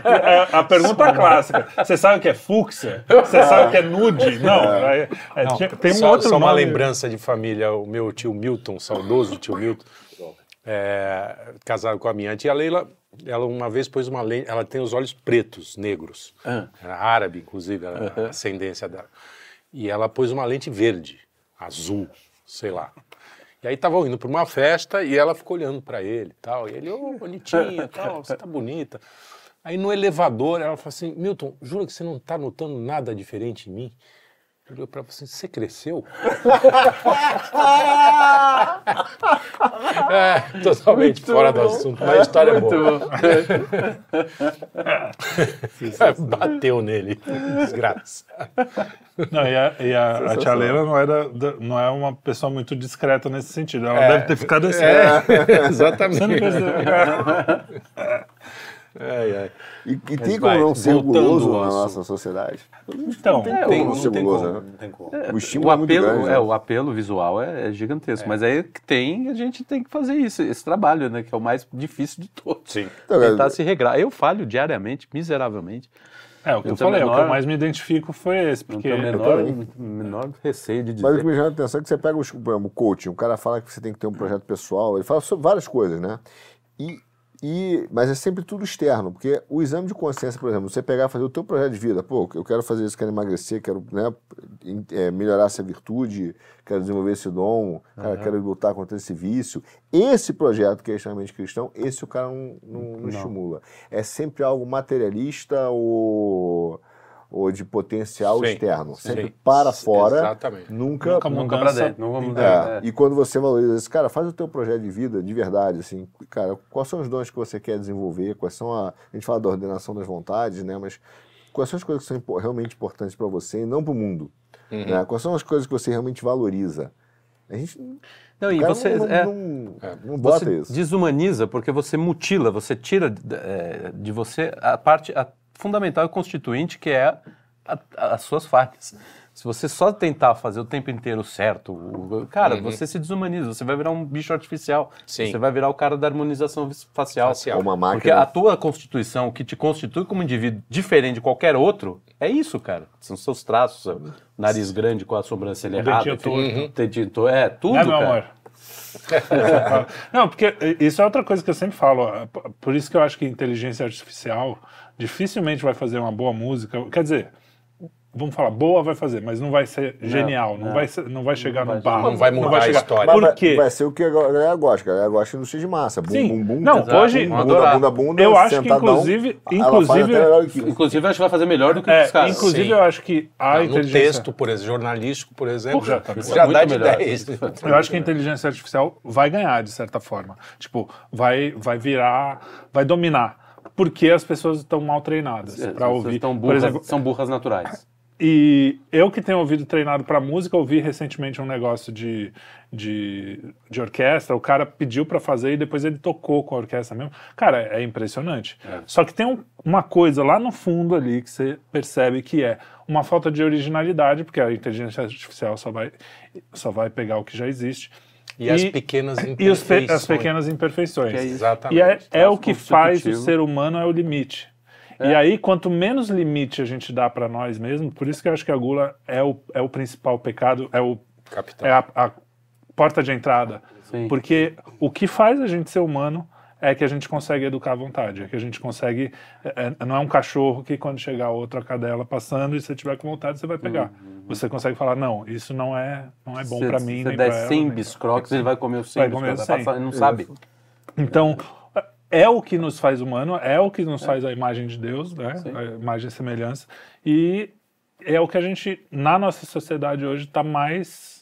É, a pergunta clássica. Você sabe o que é fúcsia? Você sabe o que é nude? Não. é- é- tinha- tem um só, outro só uma nome. lembrança de família, o meu tio Milton, saudoso tio Milton, é, casado com a minha tia Leila, ela uma vez pôs uma lente, ela tem os olhos pretos, negros, era árabe, inclusive, era a ascendência dela, e ela pôs uma lente verde, azul, sei lá. E aí estavam indo para uma festa e ela ficou olhando para ele e tal, e ele, ô, bonitinha, tal, você tá bonita. Aí no elevador ela falou assim, Milton, jura que você não tá notando nada diferente em mim? Ele olhou pra falou assim, você cresceu? é, totalmente fora do assunto, mas a história é boa. Bateu nele, desgraça. Não, e a, e a, a tia Leila não, era, não é uma pessoa muito discreta nesse sentido. Ela deve ter ficado assim. É, exatamente. Você não percebeu? Ai, ai. E, e tem como vai, não ser guloso na nossa sociedade? Então, Tem É, como o- não ser guloso, né? tem como. O O estímulo é muito apelo, grande. é, né? o apelo visual é, é gigantesco, mas aí que tem, a gente tem que fazer isso, esse trabalho, né, que é o mais difícil de todos. Sim. Então, Tentar é- se regrar. Eu falho diariamente, miseravelmente. é o que eu, Eu falei, o que menor- eu mais me identifico foi esse, porque o menor, menor receio de dizer. Mas o que me chama a atenção é que você pega por exemplo, o coaching, o cara fala que você tem que ter um projeto pessoal, ele fala sobre várias coisas, né? E, e, mas é sempre tudo externo, porque o exame de consciência, por exemplo, você pegar e fazer o teu projeto de vida, pô, eu quero fazer isso, quero emagrecer, quero né, é, melhorar essa virtude, quero desenvolver esse dom, cara, quero lutar contra esse vício. Esse projeto que é extremamente cristão, esse o cara não, não, não estimula. É sempre algo materialista ou, ou de potencial Sim, externo. Sempre sim. para fora, Exatamente. nunca Nunca Nunca mudança. dentro. Nunca é. E quando você valoriza isso, cara, faz o teu projeto de vida de verdade, assim, cara, quais são os dons que você quer desenvolver, quais são a, a gente fala da ordenação das vontades, né, mas quais são as coisas que são impo- realmente importantes para você e não para o mundo, Uhum. né? Quais são as coisas que você realmente valoriza? A gente Não, e você, não, não, é, não, não bota você isso. desumaniza porque você mutila, você tira é, de você a parte a fundamental e constituinte que é a- a- as suas falhas. Se você só tentar fazer o tempo inteiro certo, o- cara, você se desumaniza, você vai virar um bicho artificial. Sim. Você vai virar o cara da harmonização facial. Facial. Uma Porque máquina. a tua constituição, o que te constitui como indivíduo diferente de qualquer outro, é isso, cara. São seus traços, seu nariz grande com a sobrancelha errada. dentinho torto, É, tudo, Né, meu cara. amor? Não, porque isso é outra coisa que eu sempre falo. Por isso que eu acho que inteligência artificial dificilmente vai fazer uma boa música. Quer dizer, vamos falar, boa vai fazer, mas não vai ser genial, não, não. vai, ser- não vai chegar Não no vai- barro. não vai mudar a chegar. história. Por vai, quê? vai ser o que a galera gosta. A galera gosta de indústria de massa. Bum, Sim. bum, bum. Não, bunda, hoje- bunda, Adorar. bunda, bunda, Eu acho que, inclusive- inclusive- que- Inclusive, eu acho que vai fazer melhor do que É, os caras. inclusive, Sim. eu acho que a Não, no inteligência... texto, por exemplo, jornalístico, por exemplo, Porra, já, tá bom. já Muito dá de melhor. 10. Eu acho que a inteligência artificial vai ganhar, de certa forma. Tipo, vai, vai virar, vai dominar. Porque as pessoas estão mal treinadas É, para ouvir. estão burras, exemplo, são burras naturais. e eu que tenho ouvido treinado para música, ouvi recentemente um negócio de, de, de orquestra. O cara pediu para fazer e depois ele tocou com a orquestra mesmo. Cara, é impressionante. Só que tem um- uma coisa lá no fundo ali que você percebe que é uma falta de originalidade, porque a inteligência artificial só vai, só vai pegar o que já existe. E as pequenas e os pe- as imperfeições. pequenas imperfeições. Que é. Exatamente. E é, é o que faz o ser humano é o limite. E aí, quanto menos limite a gente dá para nós mesmos, por isso que eu acho que a gula é o, é o principal pecado, é, o, Capital. é a, a porta de entrada. Sim. Porque o que faz a gente ser humano é que a gente consegue educar à vontade, é que a gente consegue. é- é- não é um cachorro que quando chegar outra cadela passando e você tiver com vontade, você vai pegar. Você consegue falar, não, isso não é, não é bom para mim. Se nem der pra ela, 100 nem pra- biscroques, ele vai comer os 100 Vai comer biscroques. os Vai 100. passar, ele não sabe. Então, é o que nos faz humano, é o que nos faz a imagem de Deus, né? A imagem e semelhança. E é o que a gente, na nossa sociedade hoje, está mais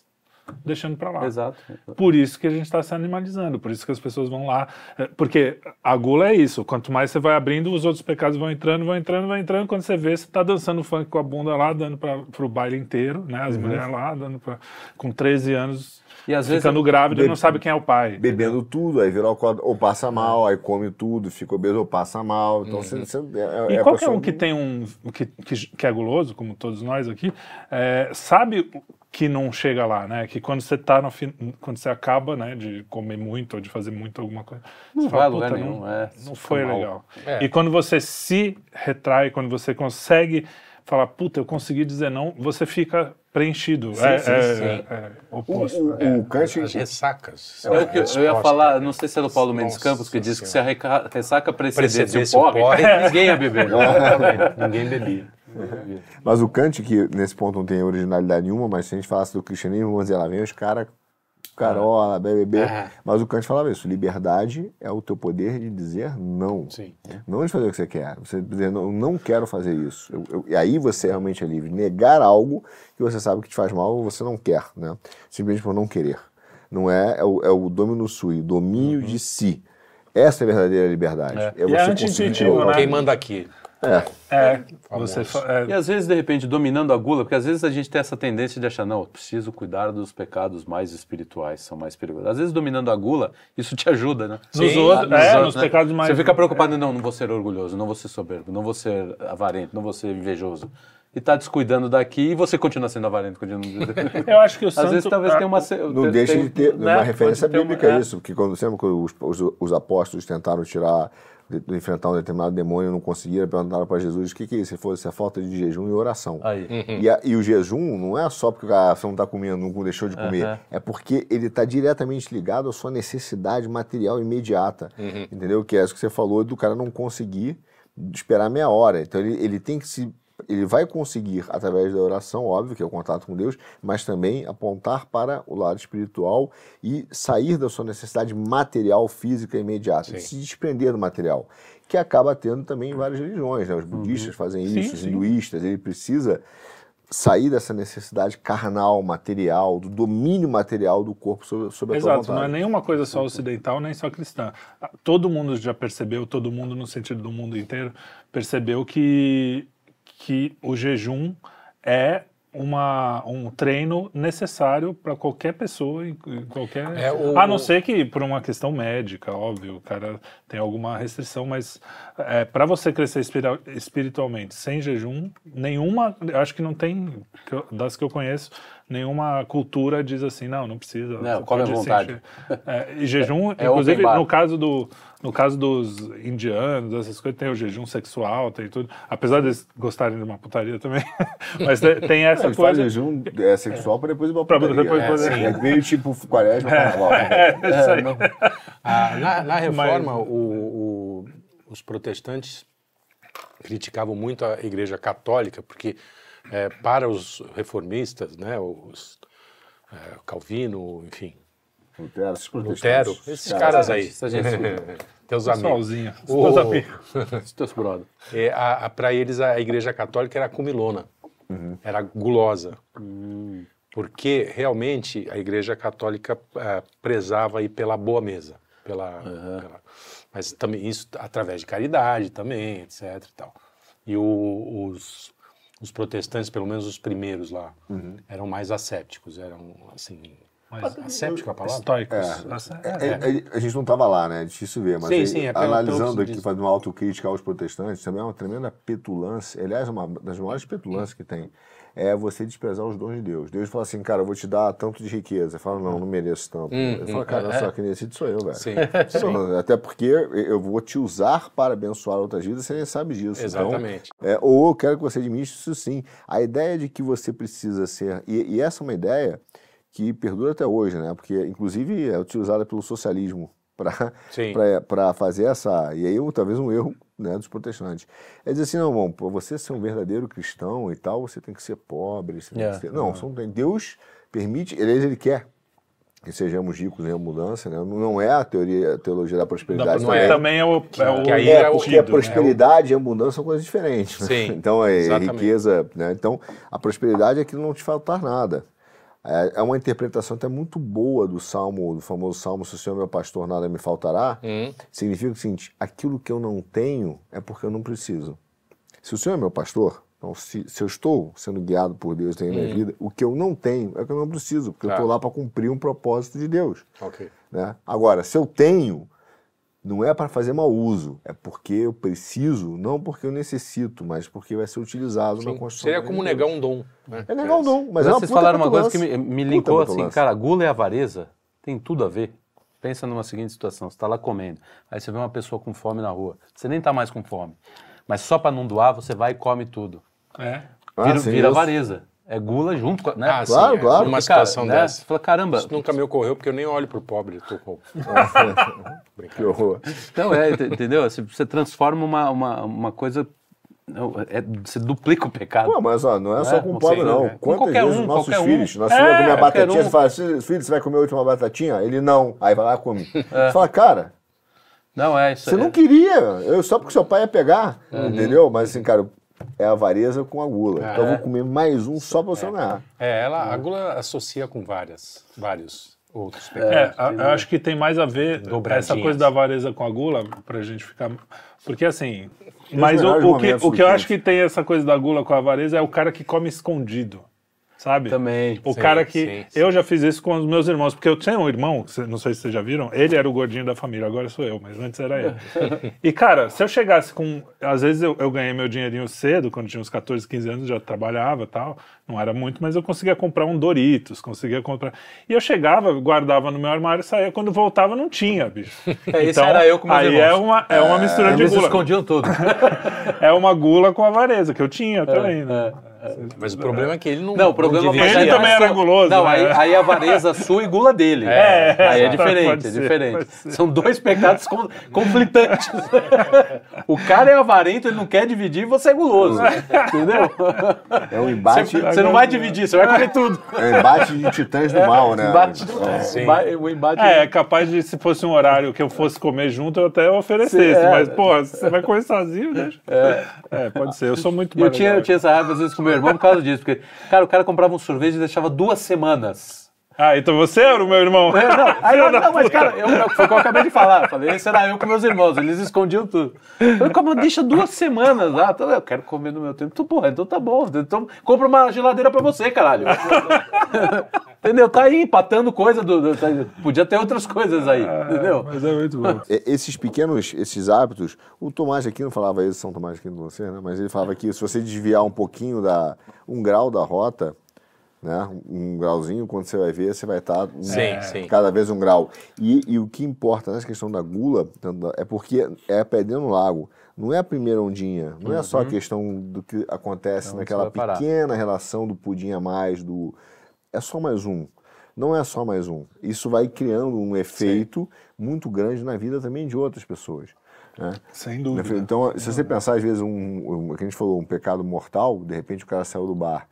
deixando para lá. Exato. Por isso que a gente está se animalizando, por isso que as pessoas vão lá. é, Porque a gula é isso, quanto mais você vai abrindo, os outros pecados vão entrando, vão entrando, vão entrando. Quando você vê, você está dançando funk com a bunda lá, dando para o baile inteiro, né? As mulheres lá, dando pra, com 13 anos, E às vezes ficando grávida e não sabe quem é o pai. Bebendo tudo, aí vira alcoólatra, ou passa mal, aí come tudo, fica obeso ou passa mal. Então você, você- é, E é qualquer um que tem um que, que, que é guloso, como todos nós aqui, é, sabe que não chega lá, né? Que quando você tá no fin... quando você acaba, né, de comer muito ou de fazer muito alguma coisa, Não você vai fala, lugar "Puta, nenhum, não, é, não foi mal." legal. É. E quando você se retrai, quando você consegue falar, puta, eu consegui dizer não, você fica preenchido. é, sim, é, sim. é O, oposto. o, o Kant, As ressacas. É o que eu, ia falar, não sei se é do Paulo Mendes Nossa Campos, que diz que se a ressaca precedesse, o o porre, porre. ninguém ia beber. ninguém bebia. mas o Kant, que nesse ponto não tem originalidade nenhuma, mas se a gente falasse do cristianismo, vamos dizer, lá vem os caras, carola, bebê. Ah. Mas o Kant falava isso: liberdade é o teu poder de dizer não. Sim. Não de fazer o que você quer. Você dizer, não, eu não quero fazer isso. Eu- eu- e aí você realmente é livre. Negar algo que você sabe que te faz mal ou você não quer, né? Simplesmente por não querer. Não é, é o, é o domínio sui, domínio de si. Essa é a verdadeira liberdade. É, é você conseguir anti-intuitivo, colocar- né? Quem manda aqui? É. É, você é, E às vezes, de repente, dominando a gula, porque às vezes a gente tem essa tendência de achar, não, eu preciso cuidar dos pecados mais espirituais, são mais perigosos. Às vezes, dominando a gula, isso te ajuda, né? Nos Sim, outros, Nos é, outros, nos né? pecados mais. Você fica preocupado, não, não vou ser orgulhoso, não vou ser soberbo, não vou ser avarento, não vou ser invejoso. E tá descuidando daqui e você continua sendo avarento, continua... Eu acho que o Às santo. vezes talvez ah, tenha uma... Não deixa de ter né, uma referência pode ter uma- bíblica é. isso, porque quando sempre que os, os, os apóstolos tentaram tirar, enfrentar um determinado demônio e não conseguiram, perguntaram para Jesus o que, que é isso? Ele falou, isso é falta de jejum e oração. Aí. E, a- e o jejum não é só porque ah, você não está comendo, não deixou de comer, Aham. é porque ele está diretamente ligado à sua necessidade material imediata, entendeu? Que é isso que você falou do cara não conseguir esperar meia hora. Então ele, ele tem que se ele vai conseguir, através da oração, óbvio, que é o contato com Deus, mas também apontar para o lado espiritual e sair da sua necessidade material, física imediata, Sim. se desprender do material, que acaba tendo também em várias religiões. Né? Os budistas fazem Sim, isso, os sim. hinduístas, ele precisa sair dessa necessidade carnal, material, do domínio material do corpo sobre, sobre a tua Exato, não é vontade. nenhuma coisa só ocidental, nem só cristã. Todo mundo já percebeu, todo mundo no sentido do mundo inteiro, percebeu que, que o jejum é uma, um treino necessário para qualquer pessoa, em, qualquer. É, o- a não ser que por uma questão médica, óbvio, o cara tem alguma restrição, mas é, para você crescer espiritualmente sem jejum, nenhuma, acho que não tem, das que eu conheço, nenhuma cultura diz assim, não, não precisa. Não, come à vontade. É, e jejum, É inclusive, open bar. no caso do no caso dos indianos, essas coisas, tem o jejum sexual, tem tudo. Apesar deles gostarem de uma putaria também. Mas tem, essa Eles fazem coisa. jejum é, sexual para depois ir pra Pra putaria. depois é, poder- sim. É meio tipo quaresma, carnaval. É, isso aí. Ah, na, na reforma, Mas- o- o- os protestantes criticavam muito a Igreja Católica, porque eh, para os reformistas, né, os eh, Calvino, enfim, Lutero, esses. Lutero, esses caras aí, Essa gente teus amigos. O- Meus amigos. Os teus brother. É, a, para eles a Igreja Católica era comilona, era gulosa, porque realmente a Igreja Católica eh, prezava aí pela boa mesa, pela, pela- mas também isso através de caridade também, etc. E, tal. e o- os, os protestantes, pelo menos os primeiros lá, eram mais assépticos, eram assim, Mas- asséptico é a palavra? Estoicos. Essa- É, é. é, a gente não estava lá, né? É difícil ver, mas Sim, aí, é analisando aqui, diz. fazendo uma autocrítica aos protestantes, também é uma tremenda petulância. Aliás, uma das maiores petulâncias que tem é você desprezar os dons de Deus. Deus fala assim, cara, eu vou te dar tanto de riqueza. Fala, não, não mereço tanto. Ele fala, cara, olha só, quem decide sou eu, velho. Sim, Não, Até porque eu vou te usar para abençoar outras vidas, você nem sabe disso. Então, Exatamente. é, ou eu quero que você administre isso sim. A ideia de que você precisa ser. E, e essa é uma ideia que perdura até hoje, né? Porque, inclusive, é utilizada pelo socialismo Sim. para fazer essa. E aí, talvez um erro né, dos protestantes. É dizer assim: não, bom, para você ser um verdadeiro cristão e tal, você tem que ser pobre. Você tem É. que ser... Não, não tem. Deus permite, ele, ele quer. Que sejamos ricos em abundância, né? Não é a teoria, a teologia da prosperidade. Não também. é. Também é o. É o que aí É, é o porque tido, a né? prosperidade e a abundância são coisas diferentes. né? Sim, Então, é exatamente. riqueza. Né? Então, a prosperidade é que não te faltar nada. É, é uma interpretação até muito boa do salmo, do famoso salmo: Se o Senhor é meu pastor, nada me faltará. Hum. Significa o seguinte: aquilo que eu não tenho é porque eu não preciso. Se o Senhor é meu pastor, então, se, se eu estou sendo guiado por Deus em minha vida, o que eu não tenho é que eu não preciso, porque eu Hum. Tá. estou lá para cumprir um propósito de Deus. Ok. Né? Agora, se eu tenho, não é para fazer mau uso, é porque eu preciso, não porque eu necessito, mas porque vai ser utilizado na Sim. construção. Seria como negar um dom. né? É negar um dom, mas Mas é uma vocês puta falaram uma coisa que me, me Puta linkou assim, cara, a gula e a avareza tem tudo a ver. Pensa numa seguinte situação, você está lá comendo, aí você vê uma pessoa com fome na rua, você nem está mais com fome, mas só para não doar, você vai e come tudo. É. Ah, Vira, sim, vira avareza. É gula junto com a... Né? Ah, Claro, sim, claro. Numa Porque, cara, situação né, dessa. Você fala, caramba, Isso nunca me ocorreu porque eu nem olho pro pobre. Tô com... Que horror. Não, é, ent- entendeu? Você, você transforma uma, uma, uma coisa. não, É, você duplica o pecado. Pô, mas ó, não é só É, com o pobre, não. né? Com Quantas qualquer vezes um, os nossos qualquer um. filhos, nós É, filhos comer qualquer batatinha, um. você fala, filho, você vai comer a última batatinha? Ele não. Aí vai lá e come. É. Você fala, cara, Não, é isso. você é, não queria. Eu, só porque seu pai ia pegar, entendeu? Mas assim, cara, é a avareza com a gula. Então eu vou comer mais um só pra você não errar. É, ela, a gula associa com várias, vários outros pecados. É, a- eu acho que tem mais a ver essa coisa da avareza com a gula, pra gente ficar. Porque assim. Mas o, o que, o que eu acho que tem essa coisa da gula com a avareza é o cara que come escondido. Sabe? Também. O Sim, cara que. sim, sim. Eu já fiz isso com os meus irmãos, porque eu tinha um irmão, não sei se vocês já viram, ele era o gordinho da família, agora sou eu, mas antes era ele. e, cara, se eu chegasse com. Às vezes eu, eu ganhei meu dinheirinho cedo, quando tinha uns 14, 15 anos, já trabalhava e tal. Não era muito, mas eu conseguia comprar um Doritos, conseguia comprar. E eu chegava, guardava no meu armário, saía. Quando voltava, não tinha, bicho. É, isso era eu com meus aí irmãos. é uma, é uma mistura de Eles gula. escondiam tudo. É uma gula com avareza, que eu tinha também, né? Mas o problema é que ele não. Não, o problema devia Ele também era guloso, Não, né? aí, aí a avareza sua e gula dele. É, aí é diferente, é ser, diferente. pode ser. São dois pecados con- conflitantes. o cara é avarento, ele não quer dividir e você é guloso. Entendeu? É um embate, Você não vai dividir, você vai comer tudo. é embate de titãs do mal, né? Embate, Sim. emba- o embate. É, é capaz de, se fosse um horário que eu fosse comer junto, eu até oferecesse. Sim, é. mas, pô, você vai comer sozinho, deixa. É. pode ser. Eu sou muito eu tinha, eu tinha essa raiva às vezes com meu irmão por causa disso, porque, cara, o cara comprava um sorvete e deixava duas semanas. Ah, então você era o meu irmão. É, não, aí, da não, mas cara, eu, eu- foi o que eu acabei de falar. Eu Falei, esse era eu com meus irmãos, eles escondiam tudo. Eu falei, como deixa duas semanas lá, então, eu quero comer no meu tempo. Tu, porra, então tá bom, então compra uma geladeira pra você, caralho. entendeu? Tá aí empatando coisa do, do- tá- podia ter outras coisas aí, entendeu? Mas é muito bom. Esses pequenos, esses hábitos, o Tomás aqui não falava isso, São Tomás aqui de você, né? Mas ele falava que se você desviar um pouquinho da um grau da rota, né? Um grauzinho, quando você vai ver, você vai estar um- Sim, sim. cada vez um grau. E, e o que importa nessa questão da gula é porque é a pedrinha no lago. Não é a primeira ondinha, não é só a questão do que acontece Então, naquela parar. pequena relação do pudim a mais, do é só mais um. Não é só mais um. Isso vai criando um efeito muito grande na vida também de outras pessoas. né? Sem dúvida. Então, se você pensar, às vezes, um, um, o que a gente falou, um pecado mortal, de repente o cara saiu do bar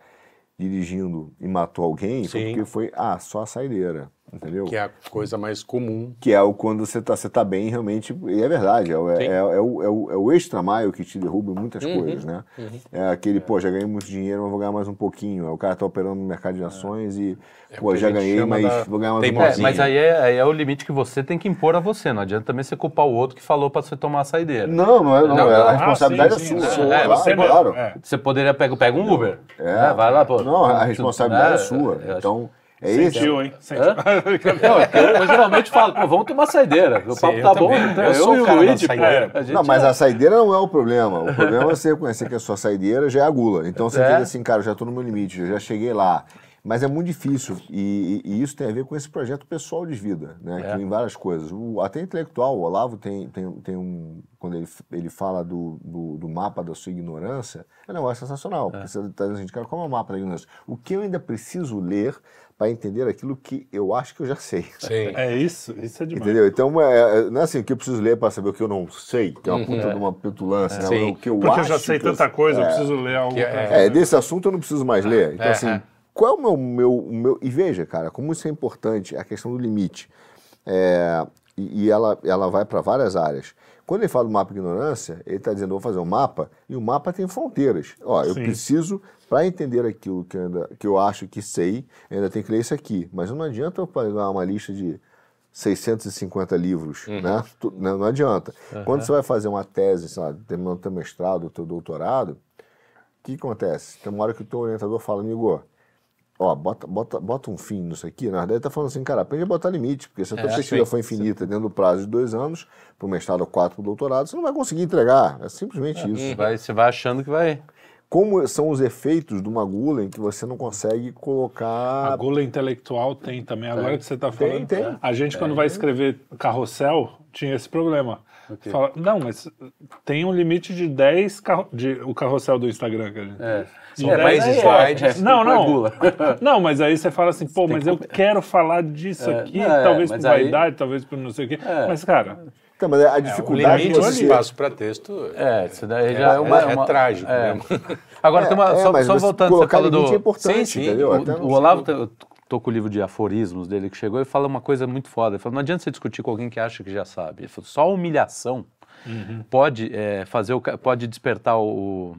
dirigindo e matou alguém, foi porque foi, ah, só a saideira, entendeu? Que é a coisa mais comum. Que é o quando você tá, você tá bem realmente, e é verdade, é, o- é, é, é o, é, o, é o extra-maio que te derruba em muitas Uhum, coisas, né? É aquele, pô, já ganhei muito dinheiro, mas vou ganhar mais um pouquinho. Aí o cara tá operando no mercado de ações e, É pô, já ganhei, mas da vou ganhar mais um. É, pouquinho. mas aí é, aí é o limite que você tem que impor a você. Não adianta também você culpar o outro que falou pra você tomar a saideira. Não, não é, não, Não, é, a ah, responsabilidade sim, é sua. É, você- claro. é. Você poderia pegar pega um Uber. É. né? Vai lá, pô. Não, a responsabilidade é, sua. Então, é. Sentiu, hein? Sentiu. Não, é eu, eu geralmente falo, pô, vamos tomar saideira. O papo eu tá bom. então Eu sou e o Luigi, pô, gente Não, mas é- a saideira não é o problema. O problema é você reconhecer que a sua saideira já é a gula. Então você É. diz assim, cara, eu já estou no meu limite, eu já cheguei lá. Mas é muito difícil e, e- e isso tem a ver com esse projeto pessoal de vida, né? É. Que em várias coisas. O, até intelectual, o Olavo tem, tem, tem um. Quando ele, ele fala do, do, do mapa da sua ignorância, é um negócio sensacional. Porque você está dizendo assim, cara, qual é o mapa da ignorância? O que eu ainda preciso ler para entender aquilo que eu acho que eu já sei. Sim. É isso, isso é demais. Entendeu? Então, é, é- não é assim, o que eu preciso ler para saber o que eu não sei, que é uma puta de uma petulância, né? Sim. O que eu Porque eu acho já sei que eu- tanta coisa, eu É. preciso ler algo. Que é- É, desse assunto eu não preciso mais ler. Então, É, assim, é. qual é o meu, meu, o meu. E veja, cara, como isso é importante, a questão do limite. É, e e ela, ela vai para várias áreas. Quando ele fala do mapa de ignorância, ele está dizendo, vou fazer um mapa, e o mapa tem fronteiras. Ó, eu preciso, para entender aquilo que eu, ainda, que eu acho que sei, ainda tenho que ler isso aqui. Mas não adianta eu pegar uma lista de 650 livros, né? Tu- Não, adianta. Quando você vai fazer uma tese, sei lá, terminando teu mestrado, teu doutorado, o que acontece? Tem uma hora que o teu orientador fala, amigo, ó, bota, bota, bota um fim nisso aqui. Na verdade, ele tá falando assim, cara, aprende a botar limite, porque se a tua É, pesquisa sim, for infinita dentro do prazo de dois anos, para o mestrado ou quatro para o doutorado, você não vai conseguir entregar. É simplesmente isso. Você vai, você vai achando que vai. Como são os efeitos de uma gula em que você não consegue colocar... A gula intelectual tem também. Agora que você está falando, tem. a gente quando vai escrever carrossel tinha esse problema. Fala, não, mas tem um limite de 10 carro, de, o carrossel do Instagram que a gente. É. São É, dez mas aí slides. Não, é não. gula. Não, mas aí você fala assim, pô, mas eu quero falar disso É, aqui, é, talvez por aí- vaidade, talvez por não sei o quê. É. Mas, cara, Então, mas a O dificuldade limite de de você... espaço para texto É, isso daí já é, uma. é uma- trágico é. mesmo. Agora, tem uma. É, só mas só você voltando, você limite do. é importante, Sim, sim. entendeu? O, o Olavo, eu tô com o livro de aforismos dele que chegou e fala uma coisa muito foda. Ele fala, não adianta você discutir com alguém que acha que já sabe. Ele falou, só a humilhação pode, é, fazer o, pode despertar o...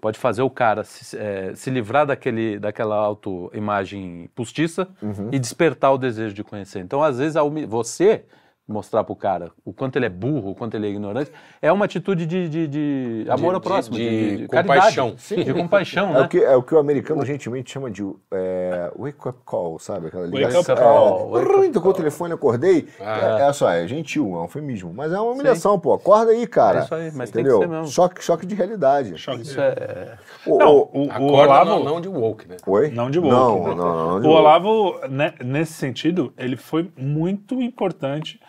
Pode fazer o cara se, é, se livrar daquele, daquela autoimagem postiça e despertar o desejo de conhecer. Então, às vezes, você mostrar pro cara o quanto ele é burro, o quanto ele é ignorante, é uma atitude de, de- de amor ao de- próximo, de de, de compaixão. caridade, de compaixão, É, né? o que, é o que o americano gentilmente chama de é, wake-up call, sabe? Aquela Wake ligação. up call, É, wake up tocou o telefone, acordei. Ah. É, é só, é gentil, é um eufemismo. Mas é uma humilhação, pô. Acorda aí, cara. É isso aí, mas tem que Entendeu? ser mesmo. Choque, choque de realidade. choque Isso é... O- Não, o- o, o Acorda Olavo, não, não de woke, né? Oi? Não de woke. Não, não, não, não de o woke. Olavo, né, nesse sentido, ele foi muito importante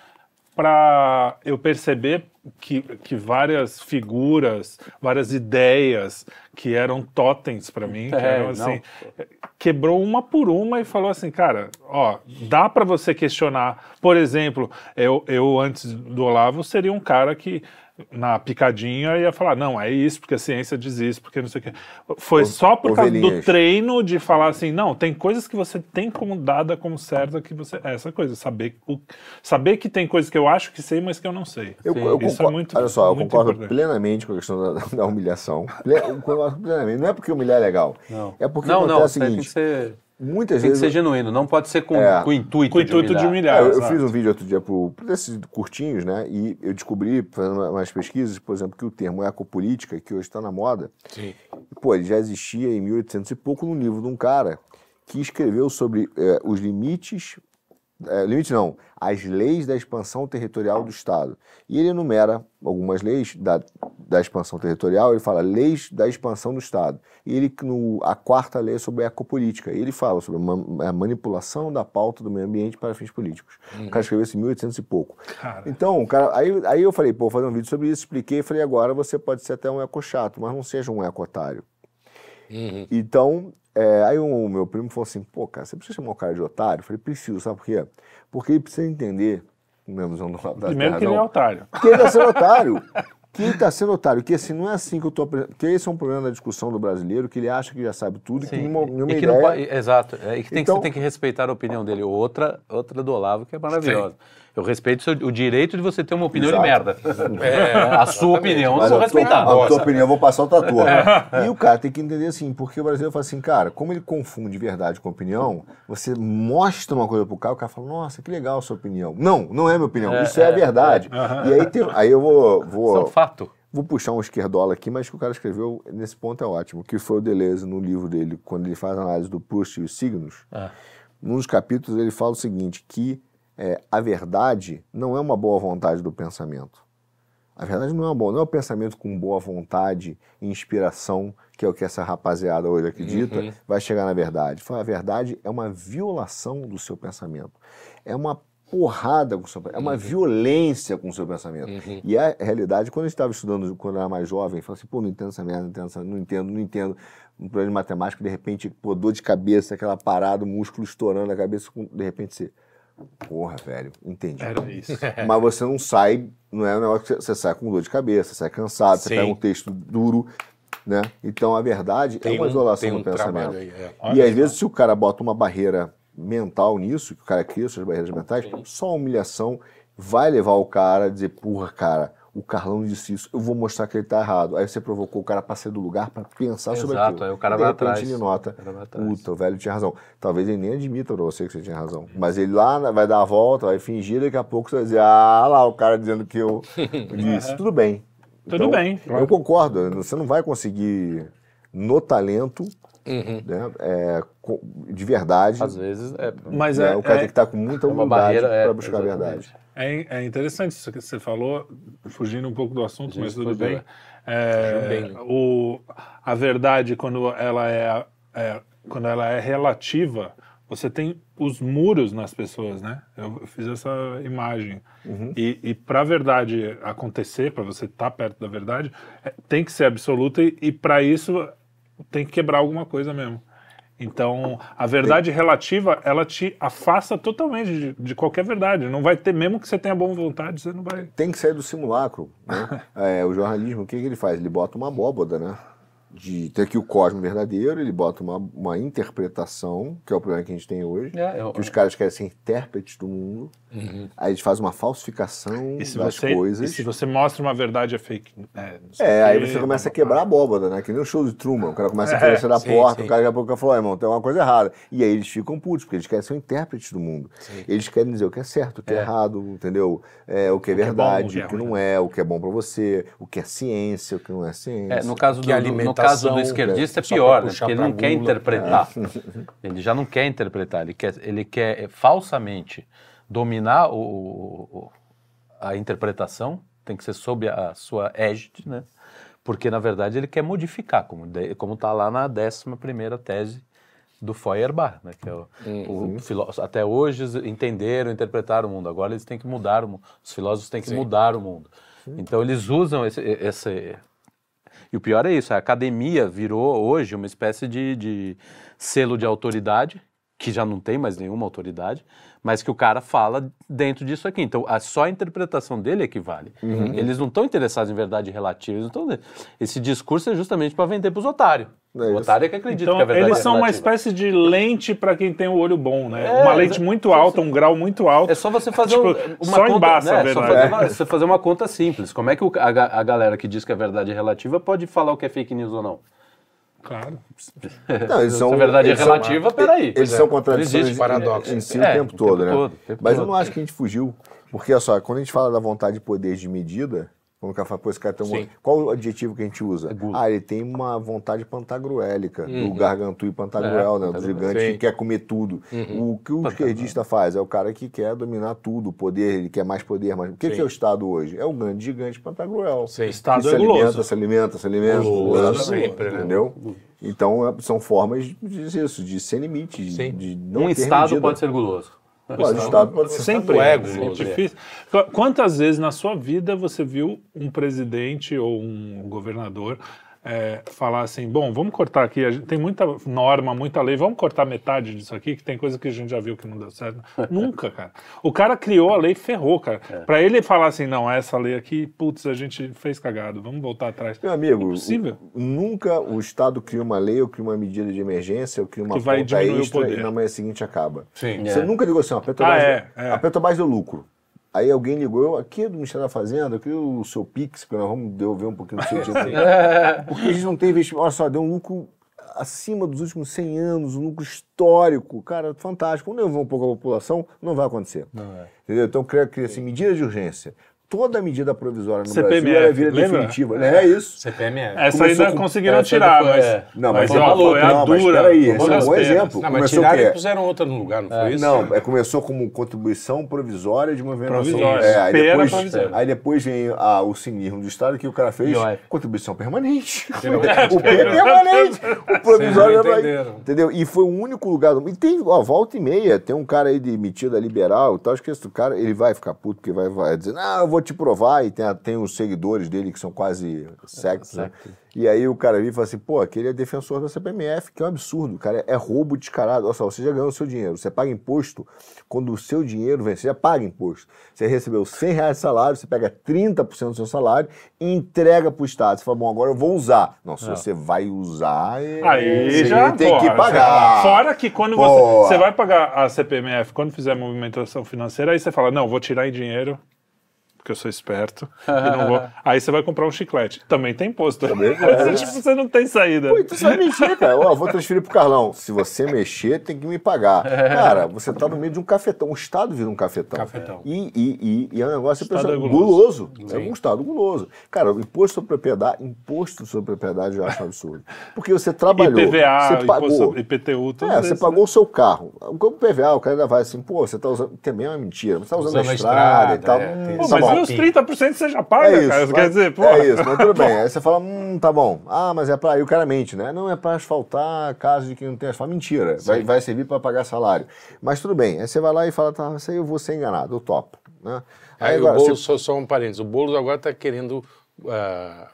para eu perceber que, que várias figuras, várias ideias que eram totens para mim, que É, eram não. assim, quebrou uma por uma e falou assim, cara, ó, dá para você questionar. Por exemplo, eu, eu antes do Olavo seria um cara que na picadinha ia falar, não, é isso, porque a ciência diz isso, porque não sei o quê. Foi só por causa do treino de falar assim, não, tem coisas que você tem como dada como certa que você. é Essa coisa, saber, o, saber que tem coisas que eu acho que sei, mas que eu não sei. Eu, Sim. eu Isso é concordo, muito- olha só, eu concordo importante. plenamente com a questão da, da humilhação. Ple- eu concordo plenamente. Não é porque humilhar é legal. Não. É porque não, acontece o tem seguinte. que ser... muitas Tem que vezes. ser genuíno, não pode ser com, É. com o intuito, Com o intuito de humilhar. É, eu, eu fiz um vídeo outro dia pro desses curtinhos, né? E eu descobri, fazendo umas pesquisas, por exemplo, que o termo ecopolítica, que hoje está na moda, Sim. pô, ele já existia em 1800 e pouco num livro de um cara que escreveu sobre é, os limites, é, limite não, as leis da expansão territorial do Estado. E ele enumera algumas leis da, da expansão territorial, ele fala leis da expansão do Estado. E ele, no, a quarta lei é sobre a ecopolítica. E ele fala sobre a ma- a manipulação da pauta do meio ambiente para fins políticos. O cara escreveu isso em 1800 e pouco. Cara. Então, o cara, aí, aí eu falei, pô, vou fazer um vídeo sobre isso, expliquei, falei, agora você pode ser até um eco chato, mas não seja um eco otário. Uhum. Então, é, aí o meu primo falou assim, pô, cara, você precisa chamar o cara de otário? Eu falei, preciso, sabe por quê? Porque ele precisa entender, na visão do da Primeiro que ele é otário. que ele está sendo otário. Que ele está sendo otário. Que assim, não é assim que eu estou apresentando. Porque esse é um problema da discussão do brasileiro, que ele acha que já sabe tudo e que Sim. nenhuma, nenhuma e que ideia... não exato. É, e que tem Então- que, você tem que respeitar a opinião dele. Outra, outra do Olavo que é maravilhosa. Eu respeito o seu- o direito de você ter uma opinião Exato. de merda. É, a sua opinião eu vou tua, respeitar. a tua opinião eu vou passar o trator. E o cara tem que entender assim, porque o brasileiro fala assim, cara, como ele confunde verdade com opinião, você mostra uma coisa pro cara, o cara fala, nossa, que legal a sua opinião. Não, não é minha opinião, É, isso é, a é, verdade. E aí, tem, aí eu vou, é vou, fato. vou puxar um esquerdola aqui, mas que o cara escreveu nesse ponto é ótimo, que foi o Deleuze no livro dele, quando ele faz a análise do Proust e os signos. É. Num dos capítulos ele fala o seguinte, que é, a verdade não é uma boa vontade do pensamento. A verdade não é uma boa, não é o pensamento com boa vontade e inspiração, que é o que essa rapaziada hoje acredita, vai chegar na verdade. A verdade é uma violação do seu pensamento. É uma porrada com o seu é uma violência com o seu pensamento. E a realidade, quando eu estava estudando, quando eu era mais jovem, eu falava assim, pô, não entendo essa merda, não entendo, essa, não entendo, não entendo. Um problema de matemática, de repente, pô, dor de cabeça, aquela parada, o músculo estourando a cabeça, de repente você. Porra, velho, entendi. Era isso. Mas você não sai, não é um negócio que você, você sai com dor de cabeça, sai cansado, você Sim. pega um texto duro, né? Então a verdade é uma um- violação tem do um pensamento. aí, é. E às vezes, se o cara bota uma barreira mental nisso, que o cara cria suas barreiras mentais, só a humilhação vai levar o cara a dizer, porra, cara, o Carlão disse isso, eu vou mostrar que ele tá errado. Aí você provocou o cara para sair do lugar para pensar sobre Exato, aquilo. aí o cara vai atrás. ele nota, O cara vai atrás. puta, o velho tinha razão. Talvez ele nem admita pra você que você tinha razão. Mas ele lá vai dar a volta, vai fingir, daqui a pouco você vai dizer, ah lá, o cara dizendo que eu disse. Tudo bem. Tudo Então, bem. Eu concordo, você não vai conseguir no talento, Uhum. né, é, de verdade. Às vezes é. Mas né, é, o cara é- tem que estar com muita uma humildade barreira, é, para buscar a verdade. É, é interessante isso que você falou, fugindo um pouco do assunto, mas tudo bem. é. É, bem. o, a verdade, quando ela é, é- quando ela é relativa, você tem os muros nas pessoas, né? Eu fiz essa imagem. E, e para a verdade acontecer, para você estar perto da verdade, é, tem que ser absoluta e, e para isso tem que quebrar alguma coisa mesmo. Então, a verdade relativa, ela te afasta totalmente de, de qualquer verdade. Não vai ter, mesmo que você tenha boa vontade, você não vai. Tem que sair do simulacro. Né? É, o jornalismo, o que, que ele faz? Ele bota uma abóboda, né? De ter aqui o cosmo verdadeiro, ele bota uma, uma interpretação, que é o problema que a gente tem hoje, É, eu- que os caras querem ser intérpretes do mundo, aí eles fazem uma falsificação das você, coisas. e se você mostra uma verdade, é fake. É, sei É, o aí você começa a quebrar a abóbada, né? Que nem o show de Truman. O cara começa a É, oferecer da sim, porta, sim. o cara daqui a pouco falou, irmão, tem uma coisa errada. E aí eles ficam putos, porque eles querem ser o intérprete do mundo. Eles querem dizer o que é certo, o que é, errado, entendeu? É, o que é que é bom, verdade, o que é o que não é, o que é bom pra você, o que é ciência, o que não é ciência. É, no caso, do, Que do- caso do esquerdista é só pior, né? Porque ele não quer interpretar. Ele já não quer interpretar, ele quer, ele quer falsamente dominar o, o- a interpretação, tem que ser sob a sua égide, né? Porque, na verdade, ele quer modificar, como está lá na 11 primeira tese do Feuerbach, né? Que é o, o filó- até hoje entenderam, interpretaram o mundo. Agora eles têm que mudar o mundo. Os filósofos têm que mudar o mundo. Então eles usam esse, esse, e o pior é isso, a academia virou hoje uma espécie de, de selo de autoridade, que já não tem mais nenhuma autoridade, mas que o cara fala dentro disso aqui. Então, a, só a interpretação dele é que vale. Uhum. Eles não estão interessados em verdade relativa. Eles não tão- esse discurso é justamente para vender para os otários. É o otário é que acredita Então, que a verdade eles é são uma relativa. espécie de lente para quem tem o olho bom, né? É, uma lente muito alta, um grau muito alto. É só você fazer Tipo, um- uma só conta, embaça a né? Só verdade. fazer, uma, você fazer uma conta simples. Como é que o- a, a galera que diz que a verdade é relativa pode falar o que é fake news ou não? Claro. Não, eles Se são, a verdade é eles são- relativa, peraí. Eles são contradições existe paradoxo. em si o É, tempo o todo, tempo né? todo, tempo Mas eu todo. não acho que a gente fugiu. Porque, olha só, quando a gente fala da vontade de poder de medida, o cara fala, pô, esse cara tem um... Qual o adjetivo que a gente usa? gula. Ah, ele tem uma vontade pantagruélica, do gargantua e pantagruel, É, né? Do pantagruel. gigante Sim. que quer comer tudo. O que o esquerdista faz? É o cara que quer dominar tudo, o poder, ele quer mais poder. Mais... O que, que é o Estado hoje? É o grande gigante pantagruel. Sim. Que Estado se é alimenta, guloso. se alimenta, se alimenta. Guloso se alimenta, sempre, né? Entendeu? Então, é- são formas de dizer isso, de sem limite, de, de não Um estado medida. pode ser guloso. Pode, o Estado pode ser Sempre é é, guloso, é difícil. Qu- Quantas vezes na sua vida você viu um presidente ou um governador é, falar assim, bom, vamos cortar aqui, a gente tem muita norma, muita lei, vamos cortar metade disso aqui, que tem coisa que a gente já viu que não deu certo. Nunca, cara. O cara criou a lei e ferrou, cara. Pra ele falar assim, não, essa lei aqui, putz, a gente fez cagado, vamos voltar atrás. Meu amigo, Impossível. o- nunca o Estado cria uma lei ou cria uma medida de emergência ou cria uma Que vai conta diminuir o extra poder. e na manhã seguinte acaba. Sim. Você É. nunca ligou assim, a Petrobras, Ah, é, é. a Petrobras deu lucro. Aí alguém ligou, aqui é do Ministério da Fazenda, aqui é o seu Pix, porque nós vamos devolver um pouquinho do seu dinheiro. Porque a gente não tem investimento. Olha só, deu um lucro acima dos últimos 100 anos, um lucro histórico. Cara, fantástico. Quando levou um pouco a população, não vai acontecer. Entendeu? Então, cria, cria assim, medida de urgência. Toda medida provisória no CPMF, Brasil, ela vira lembra? definitiva. É isso. CPMF. Essa Começou ainda com- conseguiram tirar, foi- mas, é. Não, mas, mas, é ó, maluco, foi a não, mas dura. peraí, esse é um bom exemplo. Não, mas tiraram e puseram outra no lugar, não foi isso? Não, é, começou como contribuição provisória de movimentação. Provisória. É, aí, depois, provisória. aí depois vem a- o cinismo do Estado que o cara fez contribuição permanente. o P é permanente. O provisório é. Entendeu? E foi o único lugar. do- E tem, ó, volta e meia, tem um cara aí de metida liberal e tal. Acho que esse cara ele vai ficar puto porque vai, vai dizer, não, eu vou te provar. E tem, tem os seguidores dele que são quase sectos, né? E aí o cara e fala assim, pô, aquele é defensor da CPMF, que é um absurdo, cara, é roubo descarado. Olha só, você já ganhou o seu dinheiro, você paga imposto, quando o seu dinheiro vem, você já paga imposto. Você recebeu 100 reais de salário, você pega 30% do seu salário e entrega pro Estado. Você fala, bom, agora eu vou usar. Não, se você vai usar, é- Aí você já tem porra, que pagar. Fora que quando Porra. você, você vai pagar a CPMF, quando fizer movimentação financeira, aí você fala, não, vou tirar em dinheiro, porque eu sou esperto, e não vou. Aí você vai comprar um chiclete. Também tem imposto. Mas, tipo, você não tem saída. Pô, então você vai mexer, cara. Ó, vou transferir pro Carlão. Se você mexer, tem que me pagar. Cara, você tá no meio de um cafetão. O Estado vira um cafetão. Cafetão. E, e, e, e é um negócio é guloso. guloso. É um Estado guloso. Cara, o imposto sobre propriedade, imposto sobre propriedade eu acho um absurdo. Porque você trabalhou, IPVA, você pagou. IPTU, tudo É, você pagou o seu carro. O PVA, o cara ainda vai assim, pô, você tá usando. Também é uma mentira. Você tá usando, Usando a a estrada, e estrada, tal. é, Hum, tem Pô, tá mas os 30% você já paga, É isso, cara? mas- Quer dizer, pô. é isso, mas tudo bem. Aí você fala, hum, tá bom. Ah, mas é pra. Aí o cara mente, né? Não é pra asfaltar casa de quem não tem asfalto. Mentira. Vai, vai servir pra pagar salário. Mas tudo bem. Aí você vai lá e fala, tá, isso aí eu vou ser enganado, eu topo. Né? Aí, agora, o Boulos, você- só, só um parênteses, o Boulos agora está querendo ah,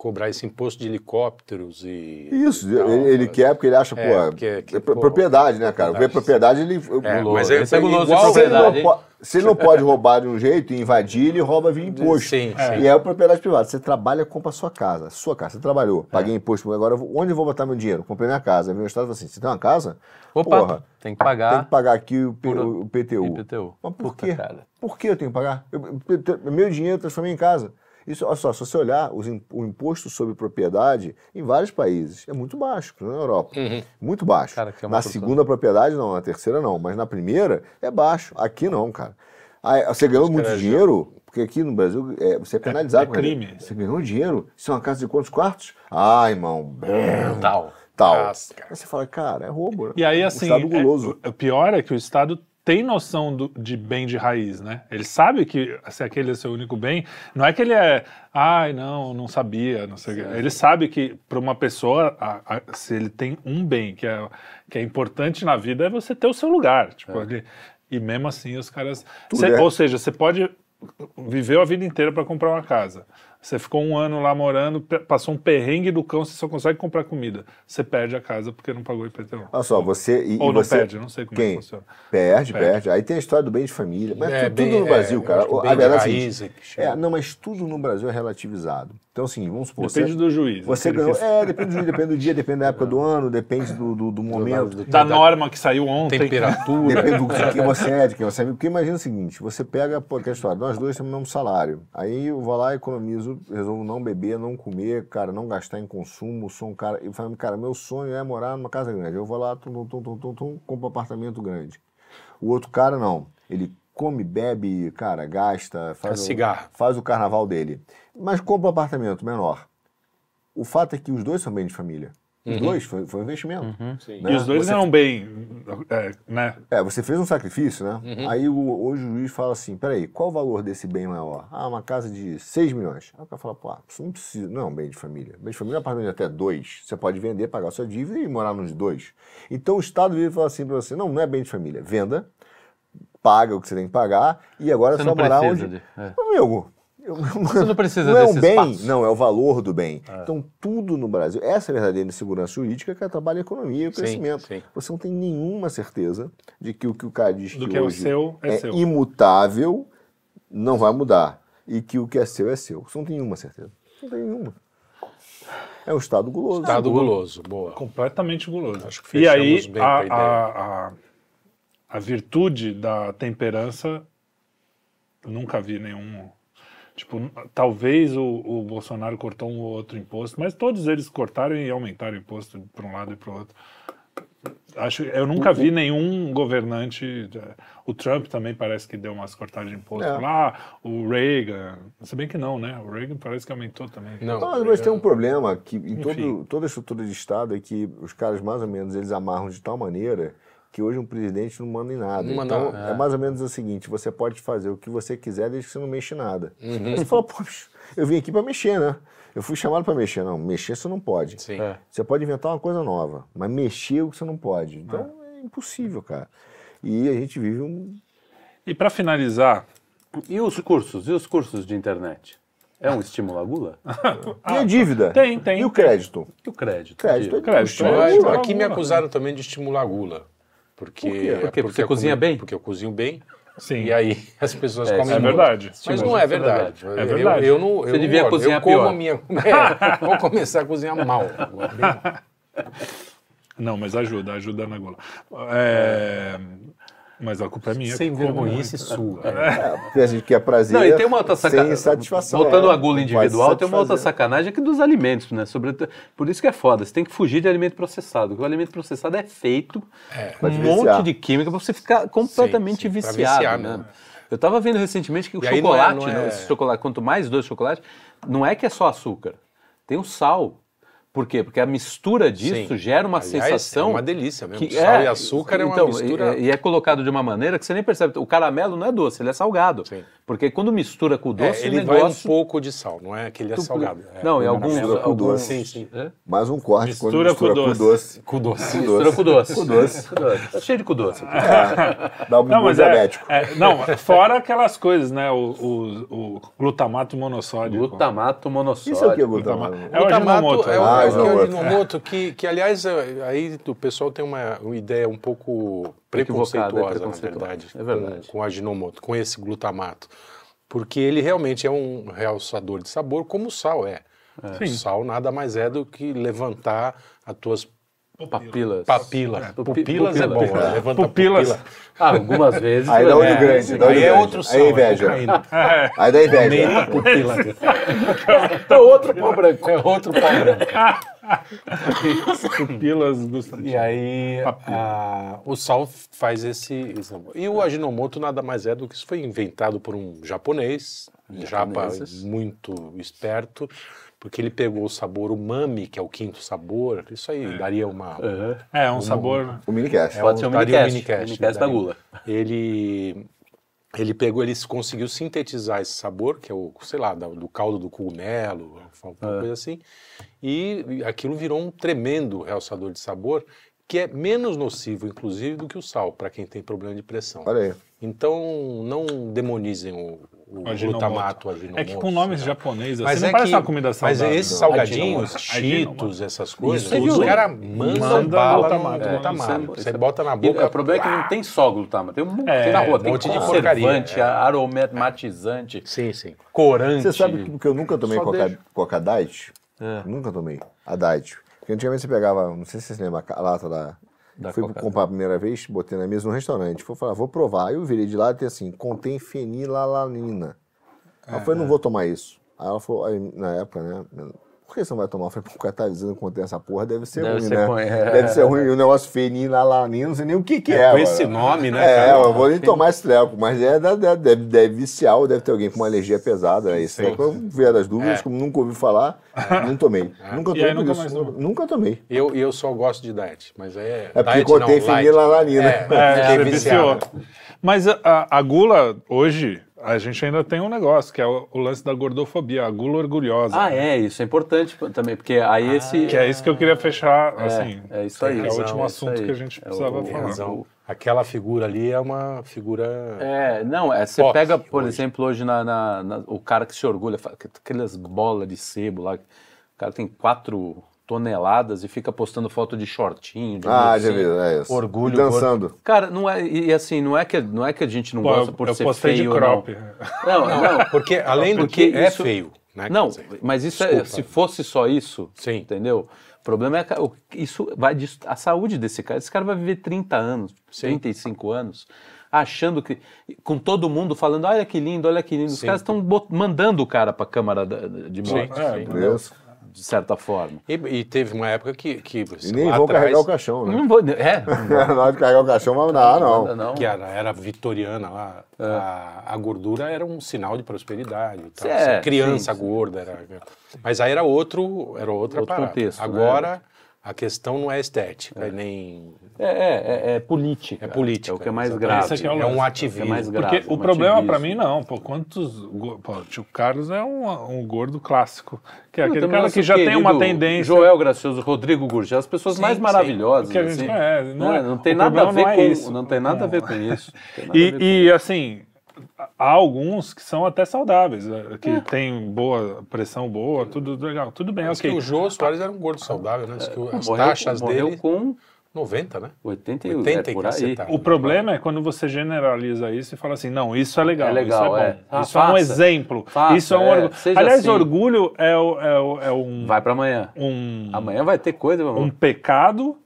cobrar esse imposto de helicópteros e... Isso, e ele, ele quer porque ele acha, É, pô, porque- que, é pô, propriedade, né, cara? Ver propriedade, ele. É, mas é, Esse é guloso de igual... Se ele, não se ele não pode roubar de um jeito e invadir, ele rouba via imposto. Sim, sim. E é a propriedade privada. Você trabalha, compra a sua casa. Sua casa. Você trabalhou, É. paguei imposto. Agora, onde eu vou botar meu dinheiro? Comprei minha casa. Aí vem o Estado e fala assim: você tem uma casa? Opa, Porra, tem que pagar. tem que pagar aqui o, P- o PTU. IPTU. Mas por Puta, quê? cara. Por que eu tenho que pagar? Eu- meu dinheiro eu transformei em casa. Isso, olha só, se você olhar os o imposto sobre propriedade em vários países é muito baixo, na Europa. Muito baixo. Cara, é na segunda propriedade não, na terceira não, mas na primeira é baixo. Aqui não, cara. Você ganhou muito dinheiro, porque aqui no Brasil é, você é penalizado. é ele. crime. Você ganhou dinheiro, isso é uma casa de quantos quartos? Ah, irmão, Tal. tal. Nossa. Aí você fala, cara, é roubo. né? E aí, O assim, Estado guloso. é- o pior é que o Estado tem noção do- de bem de raiz, né? Ele sabe que se aquele é seu único bem, não é que ele é, ai, não, não sabia, não sei o quê. Ele sabe que para uma pessoa, a- a- se ele tem um bem que é, que é importante na vida, é você ter o seu lugar. Tipo, ele- e mesmo assim, os caras. Cê- é. Ou seja, você pode viveu a vida inteira para comprar uma casa. Você ficou um ano lá morando, passou um perrengue do cão, você só consegue comprar comida. Você perde a casa porque não pagou IPTU. Olha só, você. E, Ou e não você, perde, não sei como é quem? que funciona. Perde, Perde. perde, Aí tem a história do bem de família. Mas É, tu- tudo bem- no é, Brasil, eu cara. que a verdade é raiz é que é, não, mas tudo no Brasil é relativizado. Então, assim, vamos supor. Depende você, do juiz. Você ganhou. que. É, depende do dia, depende do dia, depende da época do ano, depende do, do, do momento. do- Da norma que saiu ontem. Temperatura. Depende do de quem você é, de quem você é. Porque imagina o seguinte: você pega, pô, aquela história, nós dois temos o mesmo salário. Aí eu vou lá e economizo resolvo, resolvo não beber, não comer, cara, não gastar em consumo. Sou um cara. Eu falo, cara, meu sonho é morar numa casa grande. Eu vou lá, tum, tum, tum, tum, tum, compro um apartamento grande. O outro cara não. Ele come, bebe, cara, gasta, faz, o, cigarro. faz o carnaval dele. Mas compra um apartamento menor. O fato é que os dois são bem de família. Os dois, foi, foi um investimento. Sim. né? E os dois Você- eram bem, é, né? É, você fez um sacrifício, né? Aí o, hoje o juiz fala assim: peraí, qual o valor desse bem maior? Ah, uma casa de 6 milhões. Aí o cara fala: pô, isso não precisa, não é um bem de família. Bem de família é um apartamento de até dois. Você pode vender, pagar a sua dívida e morar nos dois. Então o Estado vira e fala assim pra você: não, não é bem de família. Venda, paga o que você tem que pagar e agora Você não vai morar onde. de- é. Amigo, eu- Você não precisa não é um bem, espaço. não, é o valor do bem. Então, tudo no Brasil, essa é a verdadeira segurança jurídica que trabalha a economia e o crescimento. sim. Você não tem nenhuma certeza de que o que o cara diz Do que, que é o hoje seu, é seu. imutável não vai mudar. E que o que é seu é seu. Você não tem nenhuma certeza. Não tem nenhuma. É um Estado guloso. Estado guloso, boa. completamente guloso. Acho que e aí, fechamos bem a a, ideia. a, a, a virtude da temperança, nunca vi nenhum. Tipo, talvez o, o Bolsonaro cortou um ou outro imposto, mas todos eles cortaram e aumentaram o imposto para um lado e para o outro. Acho, eu nunca vi nenhum governante. O Trump também parece que deu umas cortadas de imposto É. lá. O Reagan, se bem que não, né? O Reagan parece que aumentou também. Não, Mas, mas tem um problema que em todo, toda a estrutura de Estado é que os caras mais ou menos eles amarram de tal maneira que hoje um presidente não manda em nada. Não então nada, é. mais ou menos o seguinte: você pode fazer o que você quiser desde que você não mexa em nada. Uhum. Aí você fala, bicho, eu vim aqui para mexer, né? Eu fui chamado para mexer. Não, mexer você não pode. Sim. É. Você pode inventar uma coisa nova, mas mexer é o que você não pode. Então é impossível, cara. E a gente vive um. E para finalizar, E os cursos? E os cursos de internet? É um estímulo à gula? e a dívida? tem, tem, E o crédito? E o crédito? Crédito é Crédito, é. Olha, Estimula aqui me acusaram também de estimular a gula. Porque, Por quê? Por quê? Porque você cozinha comi- bem? Porque eu cozinho bem. sim, E aí as pessoas É, comem é muito. verdade. Mas não é verdade. É verdade. Eu, eu não, eu Você não devia engordo. cozinhar eu como pior. a minha. É, vou começar a cozinhar mal. Não, mas ajuda, ajuda na gula. É, Mas a culpa é minha. Sem que como. vergonhice sua. É, porque a gente quer prazer Não, e tem uma outra sem sacanagem. satisfação. Voltando É, à gula individual, tem uma outra sacanagem que dos alimentos, né? Sobretudo, por isso que é foda. Você tem que fugir de alimento processado. Porque o alimento processado é feito com Pra um te monte viciar. de química pra você ficar completamente sim, pra viciado. viciar né? Eu tava vendo recentemente que o E aí não é- chocolate, não é- né, esse chocolate, quanto mais doce chocolate, não é que é só açúcar. Tem o sal. Por quê? Porque a mistura disso Sim. gera uma Aliás, sensação. é uma delícia mesmo. que Sal e açúcar é uma então, mistura- E, e é colocado de uma maneira que você nem percebe. O caramelo não é doce, ele é salgado. Sim. Porque quando mistura com o É, doce, ele o vai um negócio. pouco de sal, não é que ele é salgado. É. Não, e alguns. mistura com alguns doce. Sim, sim. É? Mais um corte quando Mistura com mistura com doce. doce. Com doce. Mistura com doce. Com doce. Com doce. Tá cheio de com doce. aqui. Dá um Não, mas é, diabético. é- Não, fora aquelas coisas, né? O, o, o glutamato monossódico. Glutamato monossódico. Isso é o que, glutamato? É o aginomoto. é o, Ah, é o que é o que, que aliás, é- aí o pessoal tem uma, uma ideia um pouco preconceituosa, é preconceituosa. na verdade, É verdade. Com, com o aginomoto, com esse glutamato. Porque ele realmente é um realçador de sabor, como o sal é. O Sim. sal nada mais é do que levantar as tuas Papilas. papilas. Pupi- Pupilas é bom, pupila. né? levanta Pupilas. pupila. Ah, algumas vezes. Aí dá é, olho grande, dá olho Aí é outro sal, Aí é inveja. cocaína. Aí dá inveja. Aumenta a pupila. é outro pau branco. É outro pau branco. Pupilas. E aí a- o sal faz esse, esse sabor. E o aginomoto nada mais é do que isso foi inventado por um japonês, um japa muito esperto, porque ele pegou o sabor umami, que é o quinto sabor. Isso aí daria uma Aham. É, um sabor. O minicast. é Pode ser um minicast, minicast, minicast da gula. Ele ele pegou, ele conseguiu sintetizar esse sabor, que é o, sei lá, do caldo do cogumelo, alguma coisa assim, e aquilo virou um tremendo realçador de sabor, que é menos nocivo, inclusive, do que o sal, para quem tem problema de pressão. Olha aí. Então, não demonizem o, o glutamato, o aginomoto. É que com nomes né? japonês, assim, Mas não é parece que, uma comida mas saudável. esses Não. salgadinhos, cheetos, essas coisas, Isso é os violento. caras mandam Manda bala glutamato, no é, glutamato. é- Você bota na E boca... o problema é que não tem só glutamato, tem um monte É, tem na rua, um tem monte de conservante, é. aromatizante, Sim, sim. corante. Você sabe que, eu nunca tomei coca, coca diet? É. Nunca tomei. A diet. Porque antigamente você pegava, não sei se você lembra, a lata da. Da fui comprar a primeira vez, botei na mesa no restaurante. Fui falar, vou provar. Aí eu virei de lado e tem assim, contém fenilalanina. Aí eu falei, não vou tomar isso. Aí ela falou, aí, na época, né? Por que você não vai tomar? Eu falei, pô, o cara tá dizendo que contém essa porra, deve ser Deve ruim, ser né? ruim, é. Deve ser ruim. E o negócio fenilalanina, não sei nem o que que é. Com mano. esse nome, né, É, cara? eu vou nem tomar esse treco, mas é, da- deve, deve viciar ou deve ter alguém com uma alergia pesada. Né? Esse Sim. treco eu vier das dúvidas, É. como nunca ouvi falar, não tomei. Nunca E tomei aí nunca isso. tomou? Nunca tomei. Eu, eu só gosto de diet, mas aí é. É porque contém fenilalanina. É, É, fiquei você viciado. viciou. Mas a- a gula, hoje, a gente ainda tem um negócio, que é o, o lance da gordofobia, a gula orgulhosa. Ah, é, isso é importante também, porque aí esse. Que é isso que eu queria fechar, assim. é isso aí. que é o último é assunto que a gente É precisava falar. razão. Aquela figura ali é uma figura. É, não, é, você pega, por hoje. exemplo, hoje na, na- na- o cara que se orgulha, aquelas bolas de sebo lá, o cara tem quatro toneladas e fica postando foto de shortinho, de Ah, já bolsinha, vi, é isso. Orgulho. E dançando. gordo. Cara, não é, e assim, não é que, não é que a gente não Pô, gosta por eu ser postei feio de ou não. crop. Não, não, Porque além do Porque que é isso- feio, né? Não, dizer, mas isso é, se fosse só isso, Sim. entendeu? O problema é que isso vai a saúde desse cara. Esse cara vai viver 30 anos, 35 anos, achando que com todo mundo falando, olha que lindo, olha que lindo. Os Sim. caras estão mandando o cara para a câmara de morte, é, entendeu? Isso. De certa forma. E, e teve uma época que. que E nem lá vão atrás, carregar o caixão, né? Não vou, é, Na hora de carregar o caixão, mas não, não. não, não. Que era, era vitoriana lá, a, a gordura era um sinal de prosperidade. tal. É, Ser criança sim, sim. gorda. Era, mas aí era outro, era outra Outro parada. contexto, né? A questão não é estética, e nem. É, é, é, é política. É política. É o que é mais grave. É o É um É o que é ativismo. mais grave. Porque o um problema pra ativismo. mim não, pô, quantos. Pô, o tio Carlos é um, um gordo clássico. Que é aquele cara que já tem uma tendência. Joel Gracioso, Rodrigo Gurgel, as pessoas Sim, mais sim. maravilhosas. Que a gente assim. conhece, não Não, é- não tem nada a ver não é com isso. Não tem nada a ver com isso. E, e, assim, há alguns que são até saudáveis, eh, que tem boa pressão boa, tudo legal, tudo bem, Diz ok. que o Jô Soares era um gordo saudável, né? Diz que as Morreu- taxas morreu dele. com 90, né? 80, e 80 é e por aí. cacetada. O problema é quando você generaliza isso e fala assim, não, isso é legal, É legal, isso é é. bom, Ah, isso é um faça. exemplo, Faça, isso é um é, orgulho. Aliás, assim. orgulho é, é é um, Vai pra amanhã. um, Amanhã vai ter coisa, meu amor. um pecado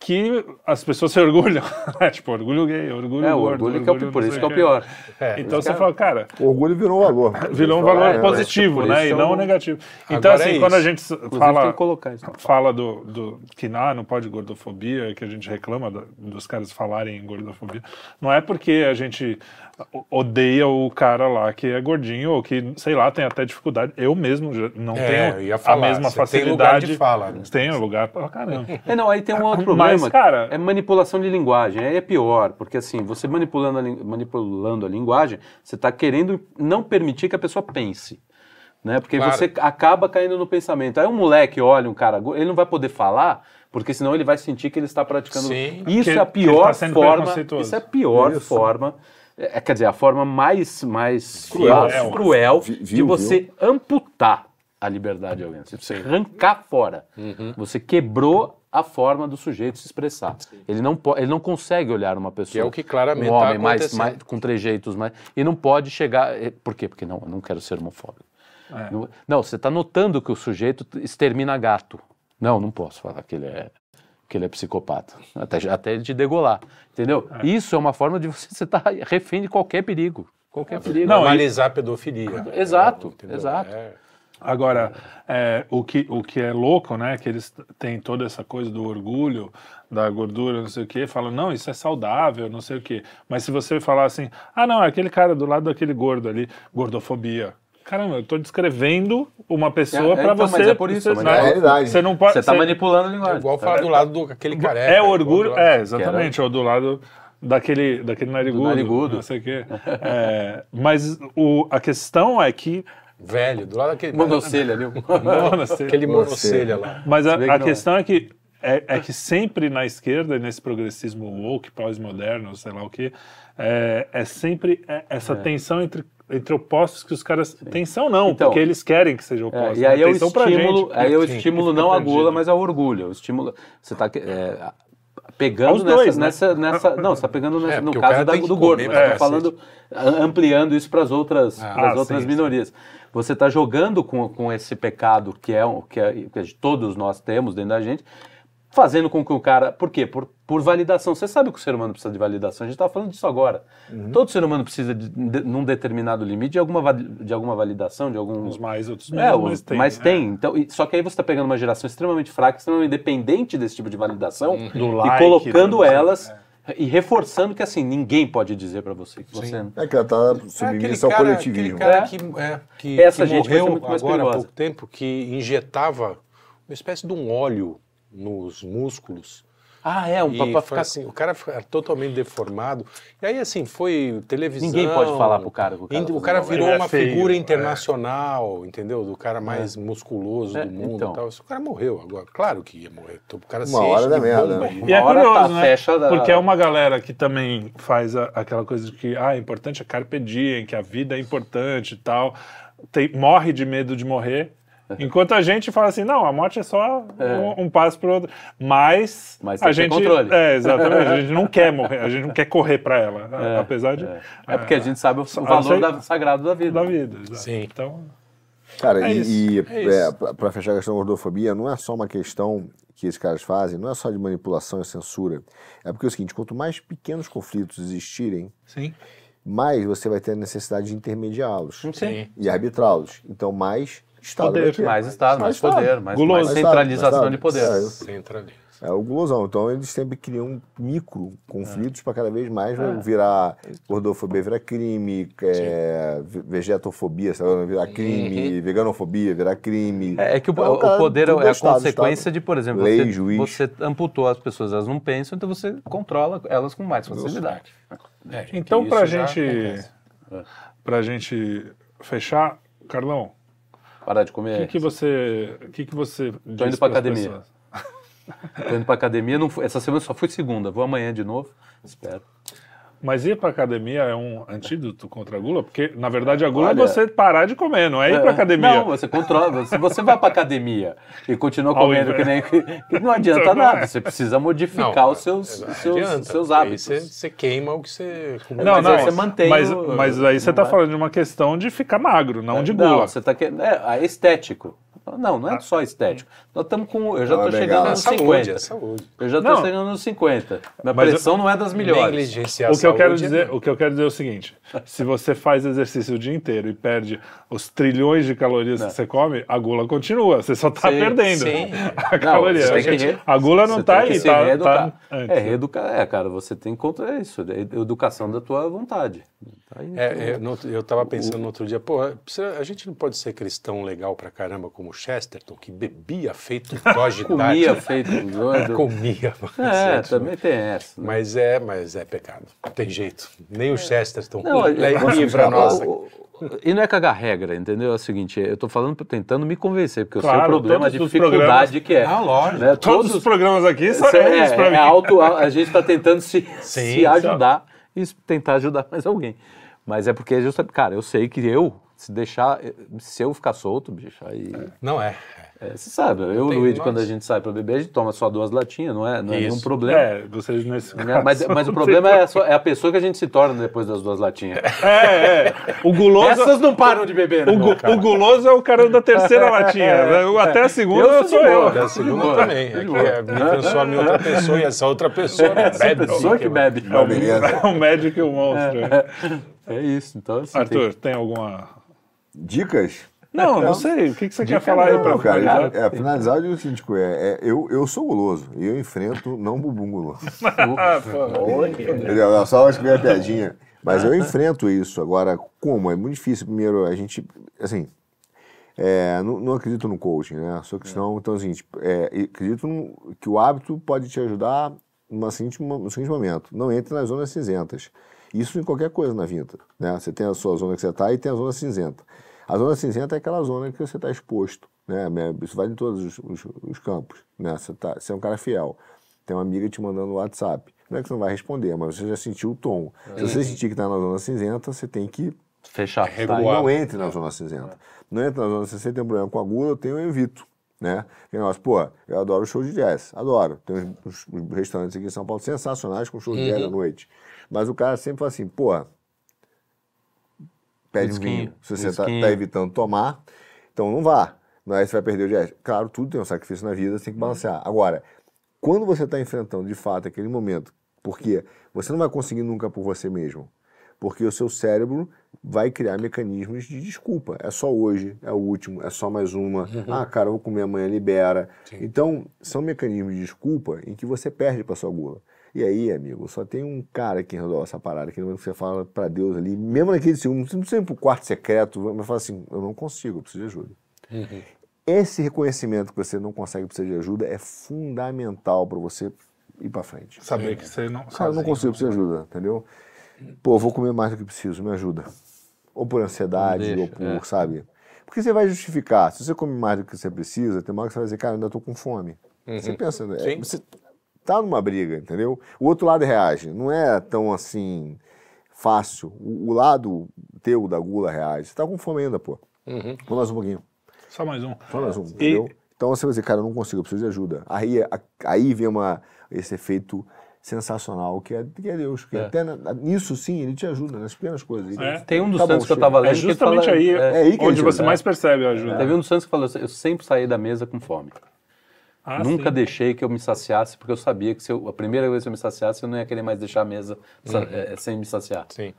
que as pessoas se orgulham. É, tipo, orgulho gay, orgulho É, o gordo, orgulho que é por isso que é o pior. É. Então você fala, cara, O orgulho virou um valor. virou um valor É, positivo, né? E é não o- negativo. Então, Agora assim, é quando a gente fala, tem que colocar isso. fala do, do que ah, não pode gordofobia, que a gente reclama da- dos caras falarem em gordofobia, não é porque a gente odeia o cara lá que é gordinho ou que, sei lá, tem até dificuldade. Eu mesmo já não É, tenho ia a falar, mesma você tem facilidade. lugar de fala, né? Tenho lugar pra caramba. É, não, aí tem um outro Mas, problema. cara- É manipulação de linguagem. Aí é pior, porque assim, você manipulando a, manipulando a linguagem, você está querendo não permitir que a pessoa pense. Né? Porque Claro. você acaba caindo no pensamento. Aí um moleque olha um cara, ele não vai poder falar, porque senão ele vai sentir que ele está praticando. Sim. Isso Que- é a pior tá sendo forma. Isso é a pior Isso. forma. É, quer dizer, a forma mais, mais Cruel. fácil, cruel de viu, você amputar a liberdade de alguém. Você arrancar fora. Uhum. Você quebrou a forma do sujeito se expressar. Ele não, po- ele não consegue olhar uma pessoa. Que é o que claramente um tá homem mais, acontecendo. mais- com trejeitos mais. E não pode chegar. eh, Por quê? Porque não, eu não quero ser homofóbico. É. Não, não, você está notando que o sujeito extermina gato. Não, não posso falar que ele é que ele é psicopata. Até, até ele te degolar. Entendeu? Isso é uma forma de você estar refém de qualquer perigo. Qualquer perigo. Não, Normalizar a pedofilia. Exato, Entendeu? exato. É. Agora, é, o, que, o que é louco, né? Que eles têm toda essa coisa do orgulho, da gordura, não sei o quê, falam, não, isso é saudável, não sei o quê. Mas se você falar assim, ah, não, é aquele cara do lado daquele gordo ali, gordofobia. Caramba, eu tô descrevendo uma pessoa É, para então, você. mas é por isso, você, mas é a realidade. Você não pode. Você está você- manipulando a linguagem. É igual falar do lado do aquele careca. É orgulho, igual do lado- é, exatamente, ou do lado daquele, daquele narigudo, narigudo. não sei o quê. É, mas o, a questão é que Velho, do lado daquele. Monocelha ali. Monocelha. Aquele monocelha lá. Mas a, que a questão é que é, é que sempre na esquerda, e nesse progressismo woke, pós-moderno, sei lá o quê, é, é sempre é- essa tensão entre, entre opostos que os caras. Tensão não, Então, porque eles querem que seja É, opostos. e aí né? é o Tensão pra estímulo, gente. aí é o Sim, estímulo não à perdido. gula, mas ao orgulho. O estímulo, você está pegando Aos nessa, dois, né? nessa, nessa- não, você está pegando nessa- É, no caso da- do gordo, mas pra eu tô falando a- ampliando isso para as outras, Ah, pras ah, outras sim, minorias. Você está jogando com, com esse pecado que é, que é que todos nós temos dentro da gente fazendo com que o cara. Por quê? Por, por validação. Você sabe que o ser humano precisa de validação. A gente estava falando disso agora. Uhum. Todo ser humano precisa, de, de, num determinado limite, de alguma, de alguma validação, de algum. Uns mais, outros É, menos, os- mas tem. mas é. tem. Então, e- só que aí você está pegando uma geração extremamente fraca, extremamente dependente desse tipo de validação Do e like, colocando do- elas e reforçando que assim ninguém pode dizer para você que você É que ela tá É submissa ao coletivismo. aquele cara É. que, é, que, Essa que gente morreu muito mais agora há pouco tempo, que injetava uma espécie de um óleo nos músculos. Ah, é, um foi ficar. assim, o cara fica totalmente deformado. E aí, assim, foi televisão. Ninguém pode falar pro cara cara O cara óleo. virou Ele é uma feio, figura é. internacional, entendeu? Do cara mais musculoso É, do mundo então. e tal. O cara morreu agora. Claro que ia morrer. O cara se Uma hora enche da de merda, bomba né? e- é Uma hora curioso, tá, né? fecha da- Porque é uma galera que também faz a- aquela coisa de que ah, é importante a carpe diem, que a vida é importante e tal. Tem, morre de medo de morrer. Enquanto a gente fala assim, não, a morte é só um, um passo pro outro. Mas, Mas a gente. controle. É, exatamente. A gente não quer morrer, a gente não quer correr pra ela. É, apesar de. É, É porque a gente sabe o, o valor sei- da- sagrado da vida. Da vida. exato. Sim. Então. Cara, É e, e, é é, pra fechar a questão da gordofobia, não é só uma questão que esses caras fazem, não é só de manipulação e censura. É porque é o seguinte, quanto mais pequenos conflitos existirem, Sim. Mais você vai ter a necessidade de intermediá-los e arbitrá-los. Então, mais Estado Poder. Mais Estado, mais, Estado. poder, mais, mais Mais centralização Estado, de poder. É, eu- Centraliza. É o gulosão. Então eles sempre criam micro É. conflitos para cada vez mais vai virar gordofobia, virar crime, é, ve- vegetofobia, sabe? virar crime, veganofobia, virar crime. É, é que o, Então, o cara, poder é a Estado, consequência Estado. de, por exemplo, Lei, você, juiz. você amputou as pessoas, elas não pensam, então você controla elas com mais facilidade. É, gente, Então, já gente, pra gente fechar, Carlão, Parar de o comer. que, que você. O que, que você. É. Tô indo pras academia. pessoas? Tô indo pra academia, não essa semana só fui segunda, vou amanhã de novo, espero. Mas ir pra academia é um antídoto contra a gula? Porque, na verdade, a gula Olha- é você parar de comer, não é ir pra academia. Não, você controla. Se você vai pra academia e continua comendo que nem. que não adianta Então, não nada. é. Você precisa modificar Não, os seus, não seus, adianta, seus hábitos. Você, você queima o que você. Não, Mas não, aí você mantém mas, o- mas aí você tá vai- falando de uma questão de ficar magro, não de gula. Não, você tá querendo. É, é estético. Não, não é só estético. Nós estamos com. Eu já é chegando. É nos saúde, 50. é saúde. Eu já tô Não. chegando nos 50. Minha pressão não é das melhores. Negligenciar O que, eu quero é dizer, não. o que eu quero dizer é o seguinte: se você faz exercício o dia inteiro e perde os trilhões de calorias que você come, a gula continua. Você só tá Sim, perdendo sim. a Não, caloria. que re- A gula não tá que aí, se tá, reeducar. tá. É, reeducar. É, cara, você tem que contra isso. É educação da tua vontade. Tá aí, É, é, no- eu tava pensando no outro dia, pô, a gente não pode ser cristão legal pra caramba como Chesterton, que bebia feito cogitade. Comia feito doido. Comia. É, sexo. também tem essa. né? Mas é, mas é pecado. Não tem jeito. Nem o Chesterton Não, eu- livra nossa. O- o- E não é cagar regra, entendeu? É o seguinte, eu tô falando, tentando me convencer, porque eu sei Claro, o problema, a todos dificuldade que é. Ah, lógico. né? Todos os programas aqui são Isso é isso pra é, mim. é auto, a gente está tentando se, Sim, se ajudar e tentar ajudar mais alguém. Mas é porque, justamente, cara, eu sei que eu, se deixar, se eu ficar solto, bicho, aí. Não é. É, você sabe, eu e o Tem Luiz, quando a gente sai pra beber, a gente toma só duas latinhas, não é, não é Isso. nenhum problema. É, vocês nesse Né? caso Mas, mas o problema tem é a, sua- é a pessoa que a gente se torna depois das duas latinhas. É, é. O guloso, Essas não param de beber, né? o, gu- o guloso é o cara da terceira latinha. né? Até a segunda Eu sou eu. boa. Da segunda também. É que é, me transforma em outra pessoa e essa outra pessoa Essa bebe. pessoa que bebe. Não, beleza. É o médico e o monstro. É isso, então assim, tem- Arthur, tem alguma. Dicas? Não, não sei. O que, que você quer falar aí não, pra Não, cara, finalizar? é, finalizar eu digo o seguinte, é, é, eu, eu sou guloso e eu enfrento não bumbum guloso. Ah, pô. Entendeu? Eu só escrever a piadinha. Mas eu enfrento isso. Agora, como? É muito difícil. Primeiro, a gente. Assim. é, não, não acredito no coaching, né? Sou cristão, então, assim, tipo, é, acredito no- que o hábito pode te ajudar numa seguinte, no seguinte momento. Não entre nas zonas cinzentas. Isso em qualquer coisa na vida. Né? Você tem a sua zona que você está e tem a zona cinzenta. A zona cinzenta é aquela zona que você está exposto. Né? Isso vale em todos os, os- os campos. Né? Você, tá, você é um cara fiel. Tem uma amiga te mandando no WhatsApp. Não é que você não vai responder, mas você já sentiu o tom. Se você sentir que está na zona cinzenta, você tem que fechar. Tá, Regular. e não entre na zona cinzenta. Não entre na zona cinzenta, você tem um problema com a gula, eu tenho, eu evito. Né? Que negócio, pô, eu adoro show de jazz, adoro. Tem uns, uns restaurantes aqui em São Paulo sensacionais com show de jazz à noite. Mas o cara sempre fala assim, pô, pede um vinho. Se você tá, whiskinho. tá evitando tomar, então não vá. Não é você vai perder o jazz. Claro, tudo tem um sacrifício na vida, você tem que balancear. Agora, Quando você está enfrentando, de fato, aquele momento, porque você não vai conseguir nunca por você mesmo, porque o seu cérebro vai criar mecanismos de desculpa. É só hoje, é o último, é só mais uma. Uhum. Ah, cara, eu vou comer amanhã, libera. Então, são mecanismos de desculpa em que você perde para sua gula. E aí, amigo, só tem um cara que resolve essa parada, que no momento que você fala para Deus ali, mesmo naquele segundo, você não precisa ir pro quarto secreto, mas fala assim, eu não consigo, eu preciso de ajuda. Uhum. Esse reconhecimento que você não consegue precisar de ajuda é fundamental para você ir para frente. Saber que você não. Cara, eu não consigo, preciso de ajuda, entendeu? Pô, vou comer mais do que preciso, me ajuda. Ou por ansiedade, Não ou deixa, por, é. sabe? Porque você vai justificar. Se você come mais do que você precisa, tem uma hora que você vai dizer, cara, eu ainda tô com fome. Você pensa, é, você tá numa briga, entendeu? O outro lado reage. Não é tão assim fácil. O, o lado teu da gula reage. Você tá com fome ainda, pô. Uhum. Vamos mais um pouquinho. Só mais um. Só mais um, entendeu? Então você vai dizer, cara, eu não consigo, eu preciso de ajuda. Aí, a- aí vem uma, esse efeito sensacional que é, que é Deus. Que É. até na- nisso, sim, ele te ajuda nas pequenas coisas. Ele- É. Tem um dos Tá bom, santos que eu chega. tava lendo É que justamente fala- aí, é, é aí que onde você mais percebe a ajuda. Teve um dos santos que falou, eu sempre saí da mesa com fome. Ah, Nunca sim. deixei que eu me saciasse, porque eu sabia que se eu- a primeira vez que eu me saciasse, eu não ia querer mais deixar a mesa sa- eh, sem me saciar. Sim.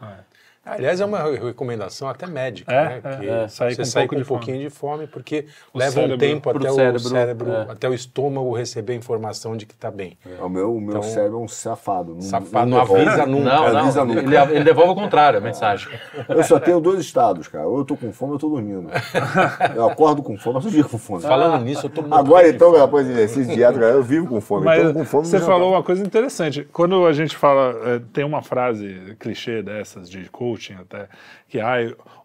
Aliás, é uma re- recomendação até médica, É, né? é, que é. Sair você um pouco com um pouquinho de fome, porque O leva um tempo até cérebro, o cérebro, é. até o estômago receber a informação de que está bem. O meu, o meu Então- cérebro é um safado. Não, Safado, não devolve. avisa nunca. Não, avisa não, nunca. ele, ele devolve o contrário, a mensagem. Eu só tenho dois estados, cara. Ou eu tô com fome ou eu tô dormindo. Eu acordo com fome, eu tô dia com fome. Falando nisso, eu tô muito Agora então, depois de exercício dieta, eu vivo com fome. Mas então, com fome você não falou uma coisa interessante. Quando a gente fala, é, tem uma frase clichê dessas de coaching até, que ah,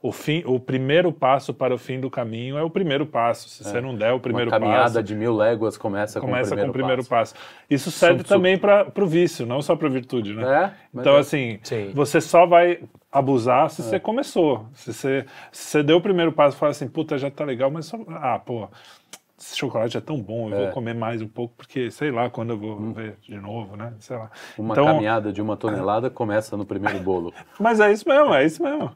o, fim, o primeiro passo para o fim do caminho é o primeiro passo. Se você não der o primeiro Uma caminhada passo, de mil léguas começa, começa com o primeiro, com o primeiro passo. passo. Isso serve também para o vício, não só para a virtude, né? É, então, é. assim, Sim. você só vai abusar É. se você começou. Se você, se você deu o primeiro passo e fala assim, puta, já tá legal, mas só. Ah, pô, esse chocolate é tão bom, eu É. vou comer mais um pouco, porque sei lá quando eu vou ver de novo, né? Sei lá. Uma então, caminhada de uma tonelada começa no primeiro bolo. Mas é isso mesmo, é isso mesmo.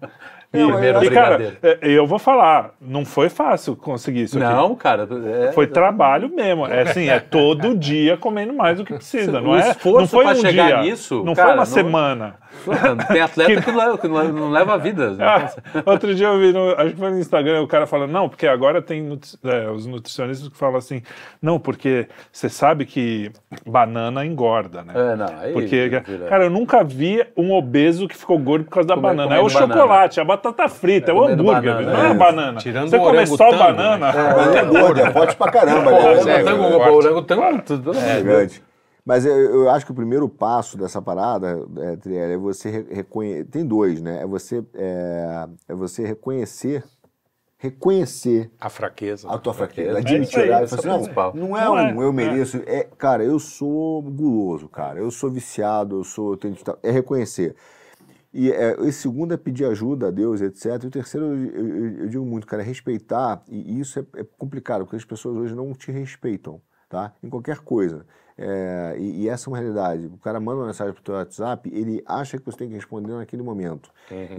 E, Primeiro e, cara, é, eu vou falar, não foi fácil conseguir isso aqui. Não, cara. é- Foi trabalho mesmo. É assim, é todo dia comendo mais do que precisa. Não é, não foi um chegar dia, nisso, não cara, foi uma não- semana. Tem atleta que, não, leva, que não leva- não leva a vida. Ah, outro dia eu vi, no, acho que foi no Instagram, o cara falando, não, porque agora tem nutri- é, os nutricionistas que falam assim, não, porque você sabe que banana engorda, né? É, não, aí Porque, vira- cara, eu nunca vi um obeso que ficou gordo por causa da Come- banana. É o banana. chocolate, a batata frita, é, o comendo hambúrguer, banana, não é é. a banana. Tirando Você o comer só orangotango, banana, Mas é gordo, é forte pra caramba. Pô, né? o é, orangotango, é o forte. orangotango, tudo- É gigante. Mas eu, eu acho que o primeiro passo dessa parada, é, Triel, é você re- reconhecer. Tem dois, né? É você, é, é você reconhecer, reconhecer A fraqueza. a tua fraqueza, É admitir, aí, é o assim, principal. não, não é Não um é, eu é. mereço, é, cara, eu sou guloso, cara, eu sou viciado, eu sou, eu tenho, é reconhecer. E é, esse segundo é pedir ajuda a Deus, etc. E o terceiro, eu, eu- eu digo muito, cara, é respeitar, e e isso é, é complicado, porque as pessoas hoje não te respeitam, tá? Em qualquer coisa. É, e, e essa é uma realidade. O cara manda uma mensagem pro teu WhatsApp, ele acha que você tem que responder naquele momento.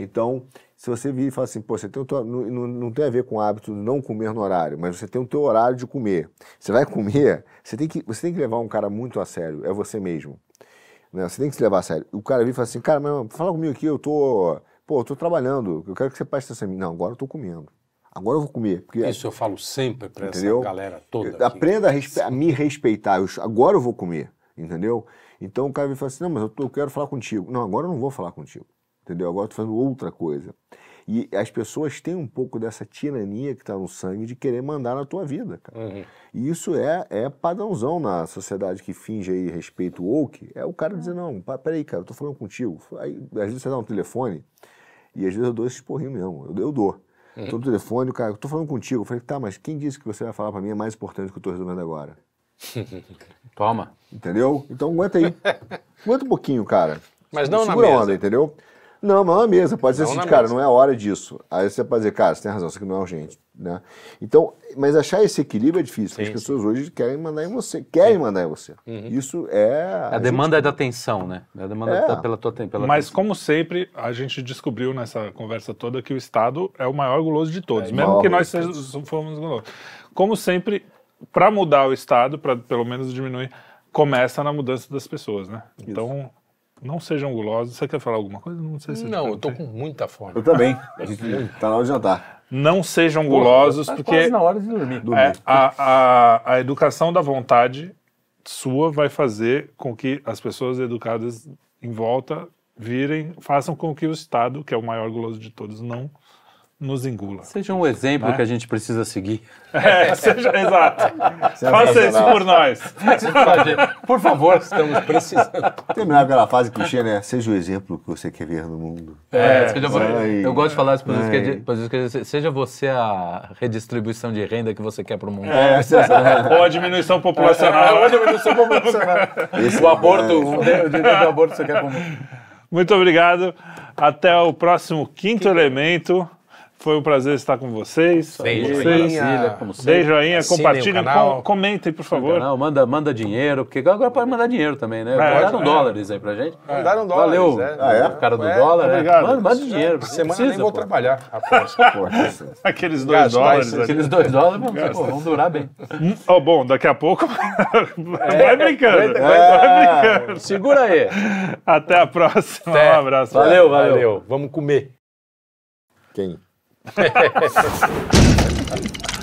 Então, se você vir e falar assim, pô, você tem o teu, não, não, tem a ver com o hábito de não comer no horário, mas você tem o teu horário de comer. Você vai comer, você tem que, você tem que levar um cara muito a sério, é você mesmo. Né? Você tem que se levar a sério. O cara vem e fala assim, cara, mas fala comigo aqui, eu tô, pô, eu tô trabalhando, eu quero que você preste atenção em mim. Não, agora eu tô comendo. Agora eu vou comer. Porque Isso eu falo sempre para essa galera toda. Aprenda a, me respeitar. Eu- agora eu vou comer, entendeu? Então o cara vem e fala assim: não, mas eu, tô- eu quero falar contigo. Não, agora eu não vou falar contigo, entendeu? Agora eu tô fazendo outra coisa. E as pessoas têm um pouco dessa tirania que está no sangue de querer mandar na tua vida, cara. Uhum. E isso é, é padrãozão na sociedade que finge aí respeito woke. É o cara dizer: não, peraí, cara, eu tô falando contigo. Aí, às vezes você dá um telefone e às vezes eu dou esse porrinho mesmo. Eu, eu dou. Tô no telefone, o cara, eu tô falando contigo. Eu falei, tá, mas quem disse que você vai falar pra mim é mais importante do que eu tô resolvendo agora? Toma. Entendeu? Então aguenta aí. aguenta um pouquinho, cara. Mas não na Segura a mesa. onda, entendeu? Não, não na mesa. Pode ser Não assim, na cara, mesa. não é a hora disso. Aí você pode dizer, cara, você tem razão, isso aqui não é urgente. Né? Então, mas achar esse equilíbrio é difícil, Sim, as pessoas hoje querem mandar em você. Querem mandar em você. Uhum. Isso é. A demanda é da atenção, né? A demanda É. tá pela tua pela Mas, atenção. como sempre, a gente descobriu nessa conversa toda que o Estado é o maior guloso de todos, É, mesmo maior que nós fomos gulosos. Como sempre, para mudar o Estado, para pelo menos diminuir, começa na mudança das pessoas, né? Então, não sejam gulosos. Você quer falar alguma coisa? Não sei se Não, eu tô perguntei. com muita fome. Eu também. A gente tá na hora de jantar. Não sejam gulosos, Tá porque quase na hora de dormir. é, a, a, a educação da vontade sua vai fazer com que as pessoas educadas em volta virem, façam com que o Estado, que é o maior guloso de todos, não nos engula. Seja um exemplo Né? que a gente precisa seguir. É, seja, exato. Faça isso por nós. Por favor. Estamos precisando. Terminar aquela fase clichê, né? Seja o exemplo que você quer ver no mundo. É, seja vo- vai. eu gosto de falar isso que, isso que seja você a redistribuição de renda que você quer para o mundo. É, você- Ou a diminuição populacional. esse- O aborto, é, o direito do aborto você quer como... Muito obrigado. Até o próximo quinto elemento. Foi um prazer estar com vocês. Beijo, vocês. Maravilha, como sempre. Dê joinha, compartilhem, com- comentem, por favor. Não, manda, manda dinheiro, porque agora pode mandar dinheiro também, né? É, Mandaram é. dólares aí pra gente. Mandaram dólares, Valeu, é. Ah, é? o cara do É, dólar. né? obrigado. Manda, manda dinheiro. Essa semana Precisa, nem vou pô. trabalhar. isso- Aqueles dois Gastar dólares. Aqueles dois dólares vão, pô, vão durar bem. Oh, bom, daqui a pouco. vai brincando. É, segura aí. Até a próxima. Até. Um abraço. Valeu, valeu. Valeu. Vamos comer. Quem? Ha ha ha ha ha.